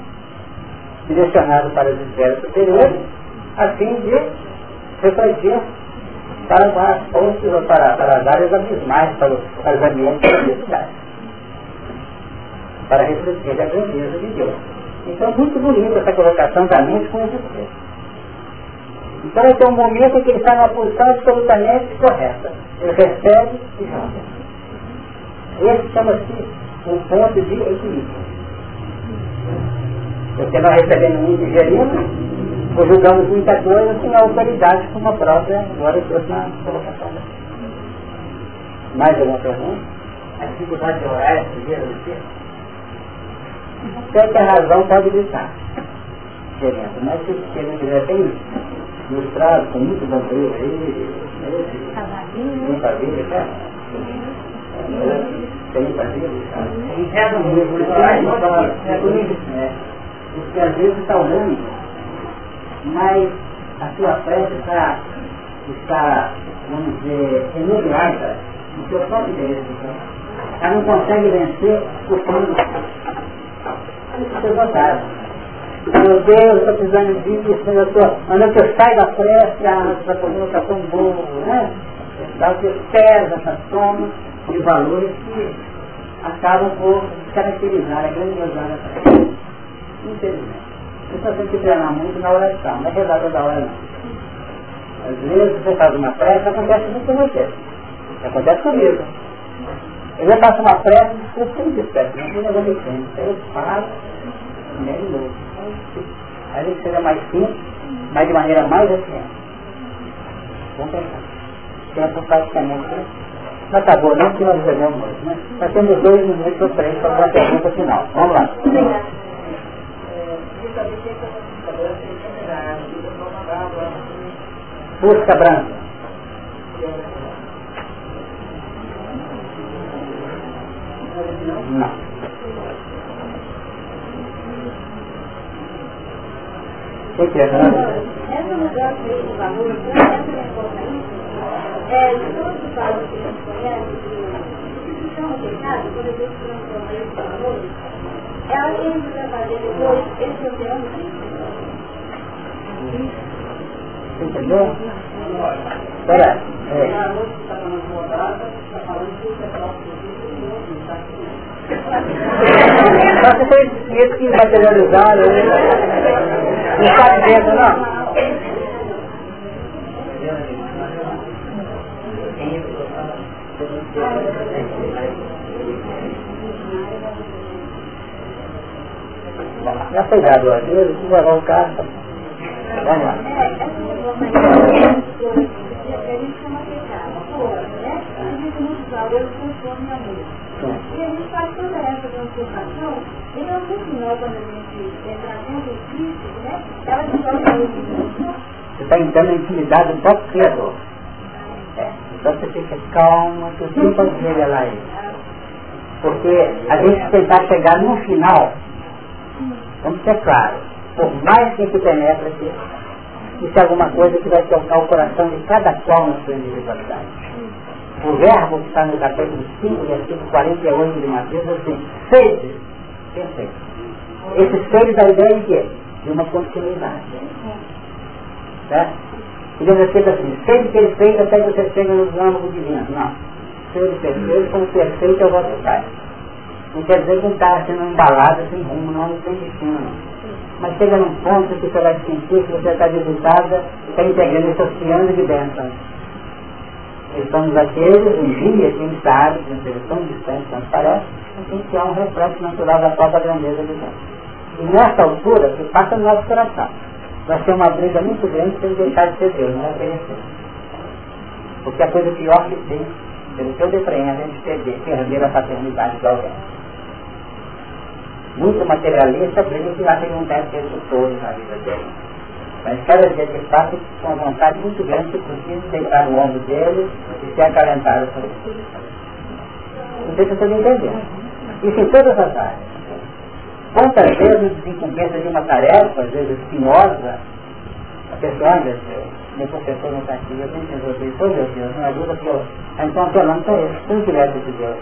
direcionado para as esferas superiores, a fim de refletir para as fontes ou para, para as áreas abismais, para os, para os ambientes da. Para refletir a grandeza de Deus. Então, muito bonita essa colocação da mente com os espelhos. Então, é um momento em que ele está numa posição absolutamente correta. Ele recebe e joga. Esse chama-se um ponto de equilíbrio. Porque nós recebemos muito gerino, ou julgamos muita coisa sem a autoridade como a própria agora trouxe na colocação. Mais alguma pergunta? A dificuldade de orar é primeiro do que? Sei que a razão pode gritar. Gerento, mas se não tiver bem ilustrado, com muito bandeira aí, tem família, tá? Tem família, tá? muito, é porque às vezes está orando, mas a sua prece está, está vamos dizer, enumerada no seu próprio interesse. Ela não consegue vencer o fundo. Isso é vantagem. Meu Deus, estou precisando disso, eu estou, quando eu saio da prece, a essa coluna está tão boa, né? Dá o que pesa essa soma de valores que acabam por caracterizar a grandiosidade da prece. Infelizmente. Você tem que treinar muito na oração, não é rezar toda hora não. Às vezes você faz uma prece, acontece muito com você. Acontece comigo. Eu já faço uma prece, eu sempre espero, não tem negócio de tempo. Eu paro, meio louco. Aí ele seja mais simples, mas de maneira mais eficiente. Vamos pensar. Tempo praticamente. Não acabou não, que nós resolvemos hoje, né? Nós temos dois minutos ou três para uma pergunta final. Vamos lá. Fusca branca. Não. O que é? Essa mudança de valor, essa reforma é, todos os valores que a gente conhece, que são aplicados, por exemplo, transformar esses valores, ela tem que fazer depois esse oceano Entendeu? Espera. É. Só que foi isso que materializaram ele. Não está dentro, não. Já foi dado hoje, eu vou levar o carro. Vamos lá. E a gente faz toda essa transformação Cristo, né? Você está entrando na intimidade do próprio Criador. É. Então você fica calmo, que o tempo revelar isso. Porque a gente tentar chegar no final, vamos ser claro, por mais que a gente penetra aqui, isso é alguma coisa que vai tocar o coração de cada qual na sua individualidade. O verbo que está no capítulo 5, versículo 48 de Mateus, é assim, sede, perfeito. Esse sede dá a ideia de quê? De uma continuidade. Certo? E Deus escrito assim, sede perfeito até você chegue no âmbito divino. Não. Sede perfeito como perfeito é o vosso Pai. Não quer dizer que não está sendo embalado sem rumo, não, tem destino. Não. Mas chega num ponto que você vai sentir que você está visitada está integrando esse oceano de bênçãos. Estamos aqueles, um dia, quem sabe, que não seja tão distante quanto parece, a gente é um reflexo natural da própria grandeza de Deus. E nessa altura, que passa no nosso coração, vai ser uma briga muito grande se ele deixar de ser Deus, não é oferecer. Porque a coisa pior que tem, pelo que eu depreendo, é a gente perder, perder a paternidade de alguém. Muito materialista briga que vai perguntar se isso todo na vida dele. Mas cada dia que passa, com uma vontade muito grande, se possível, deitar no ombro dele e ser acalentado por ele. Não sei se você entendeu. Isso em todas as áreas. Quantas vezes desincumbência de uma tarefa, às vezes espinhosa, a pessoa, olha, meu professor não está aqui, eu tenho que resolver isso, oh meu Deus, não ajuda que eu. Então apelando para ele, se não tivesse de Deus.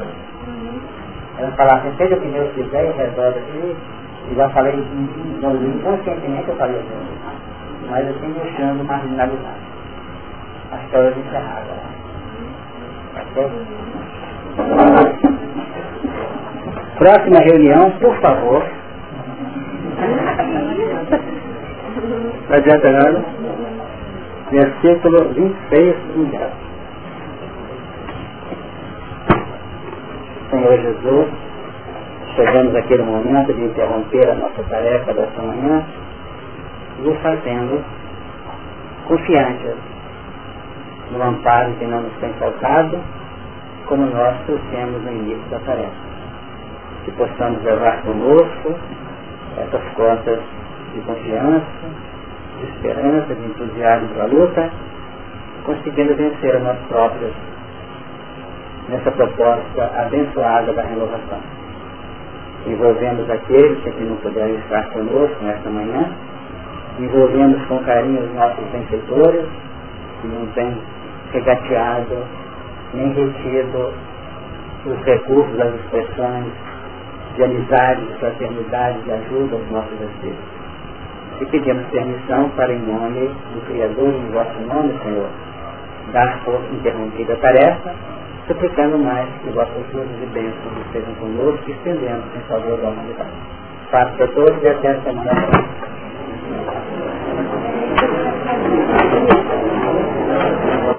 Ela falava assim, seja o que Deus quiser, eu resolvo aqui, e já falei, inconscientemente eu falei assim mas assim deixando marginalizado. As história encerrada. Ok? Próxima reunião, por favor. Não adianta nada. Versículo 26 em diante. Senhor Jesus, chegamos no momento de interromper a nossa tarefa desta manhã nos fazendo confiantes no amparo que não nos tem faltado, como nós trouxemos no início da tarefa. Que possamos levar conosco essas contas de confiança, de esperança, de entusiasmo para a luta, conseguindo vencer a nós próprios nessa proposta abençoada da renovação. Envolvemos aqueles que não puderam estar conosco nesta manhã, envolvemos com carinho os nossos benfeitores, que não têm regateado nem retido os recursos das expressões de amizade, de fraternidade, de ajuda aos nossos espíritos. E pedimos permissão para, em nome do Criador, em vosso nome, Senhor, dar por interrompida a tarefa, suplicando mais que vossas luzes e bênçãos estejam conosco e estendendo em favor da humanidade. Paz para todos e até a semana próxima.